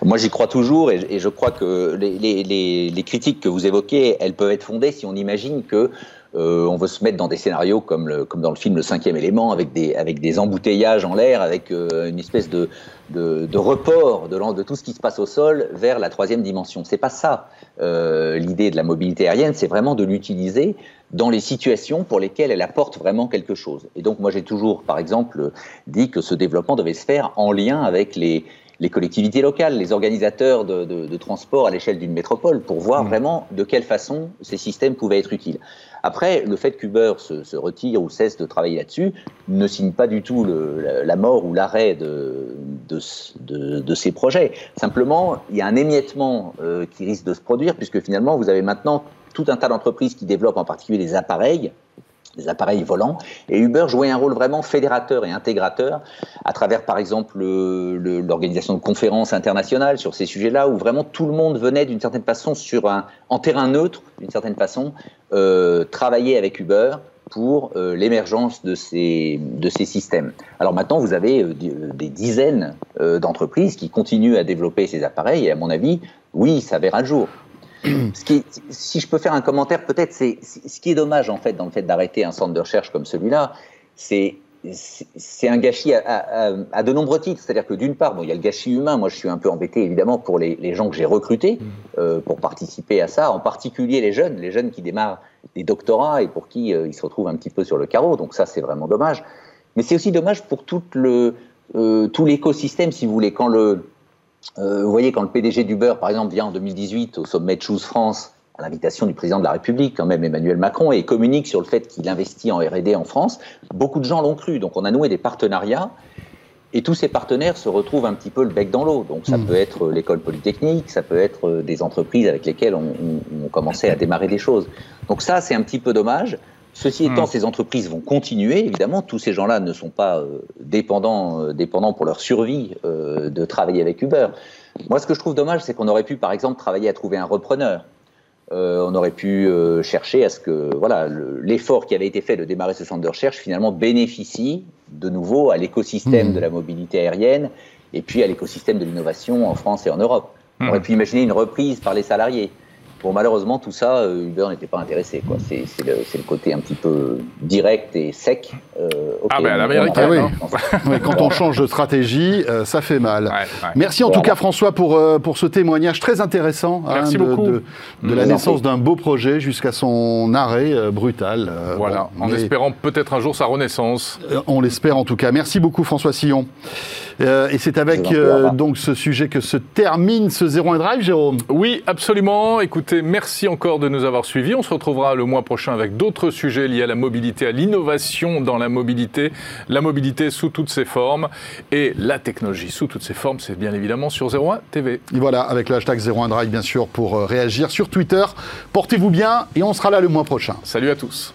Moi, j'y crois toujours et, je crois que les, critiques que vous évoquez, elles peuvent être fondées si on imagine que euh, on veut se mettre dans des scénarios comme, comme dans le film Le Cinquième Élément, avec des, avec des embouteillages en l'air, avec euh, une espèce de, de, report de, de, tout ce qui se passe au sol vers la troisième dimension. C'est pas ça euh, l'idée de la mobilité aérienne, c'est vraiment de l'utiliser dans les situations pour lesquelles elle apporte vraiment quelque chose. Et donc moi j'ai toujours, par exemple, dit que ce développement devait se faire en lien avec les, les collectivités locales, les organisateurs de, transport à l'échelle d'une métropole, pour voir mmh. vraiment de quelle façon ces systèmes pouvaient être utiles. Après, le fait qu'Uber se, retire ou cesse de travailler là-dessus ne signe pas du tout la, mort ou l'arrêt de, ces projets. Simplement, il y a un émiettement euh, qui risque de se produire, puisque finalement, vous avez maintenant tout un tas d'entreprises qui développent en particulier des appareils des appareils volants. Et Uber jouait un rôle vraiment fédérateur et intégrateur à travers, par exemple, l'organisation de conférences internationales sur ces sujets-là, où vraiment tout le monde venait d'une certaine façon sur un, en terrain neutre, d'une certaine façon, euh, travailler avec Uber pour euh, l'émergence de ces, de ces systèmes. Alors maintenant, vous avez euh, des dizaines d'entreprises qui continuent à développer ces appareils, et à mon avis, oui, ça verra le jour. *clears throat* ce qui si je peux faire un commentaire, peut-être, c'est ce qui est dommage en fait dans le fait d'arrêter un centre de recherche comme celui-là, c'est c'est un gâchis à, à, de nombreux titres. C'est-à-dire que d'une part, bon, il y a le gâchis humain. Moi, je suis un peu embêté, évidemment, pour les, les gens que j'ai recrutés mmh. euh, pour participer à ça, en particulier les jeunes, les jeunes qui démarrent des doctorats et pour qui euh, ils se retrouvent un petit peu sur le carreau. Donc ça, c'est vraiment dommage. Mais c'est aussi dommage pour tout le euh, tout l'écosystème, si vous voulez. Quand le euh, vous voyez, quand le PDG d'Uber, par exemple, vient en 2018 au sommet de Choose France, à l'invitation du président de la République, quand même Emmanuel Macron, et communique sur le fait qu'il investit en R&D en France, beaucoup de gens l'ont cru. Donc on a noué des partenariats, et tous ces partenaires se retrouvent un petit peu le bec dans l'eau. Donc ça mmh. peut être l'école polytechnique, ça peut être des entreprises avec lesquelles on, on, on commençait à démarrer des choses. Donc ça, c'est un petit peu dommage. Ceci étant, hmm. ces entreprises vont continuer, évidemment. Tous ces gens-là ne sont pas euh, dépendants, euh, dépendants pour leur survie euh, de travailler avec Uber. Moi, ce que je trouve dommage, c'est qu'on aurait pu, par exemple, travailler à trouver un repreneur. on aurait pu chercher à ce que voilà l'effort qui avait été fait de démarrer ce centre de recherche finalement bénéficie de nouveau à l'écosystème hmm. de la mobilité aérienne et puis à l'écosystème de l'innovation en France et en Europe. On hmm. aurait pu imaginer une reprise par les salariés. Bon, malheureusement, tout ça, euh, Uber n'était pas intéressé. C'est le, le, côté un petit peu direct et sec. Euh, ah, ben à l'américaine. oui. *laughs* quand on change de stratégie, euh, ça fait mal. Merci en tout cas, François, pour, pour ce témoignage très intéressant hein, Merci beaucoup. de, de, la naissance d'un beau projet jusqu'à son arrêt brutal. voilà, en espérant peut-être un jour sa renaissance. on l'espère en tout cas. Merci beaucoup, François Sillon. Euh, et c'est avec euh, donc ce sujet que se termine ce 01 Drive, Jérôme. Oui, absolument. Écoutez, merci encore de nous avoir suivis. On se retrouvera le mois prochain avec d'autres sujets liés à la mobilité, à l'innovation dans la mobilité, la mobilité sous toutes ses formes et la technologie sous toutes ses formes. C'est bien évidemment sur 01 TV. Et voilà, avec le hashtag 01 Drive, bien sûr, pour euh, réagir sur Twitter. Portez-vous bien et on sera là le mois prochain. Salut à tous.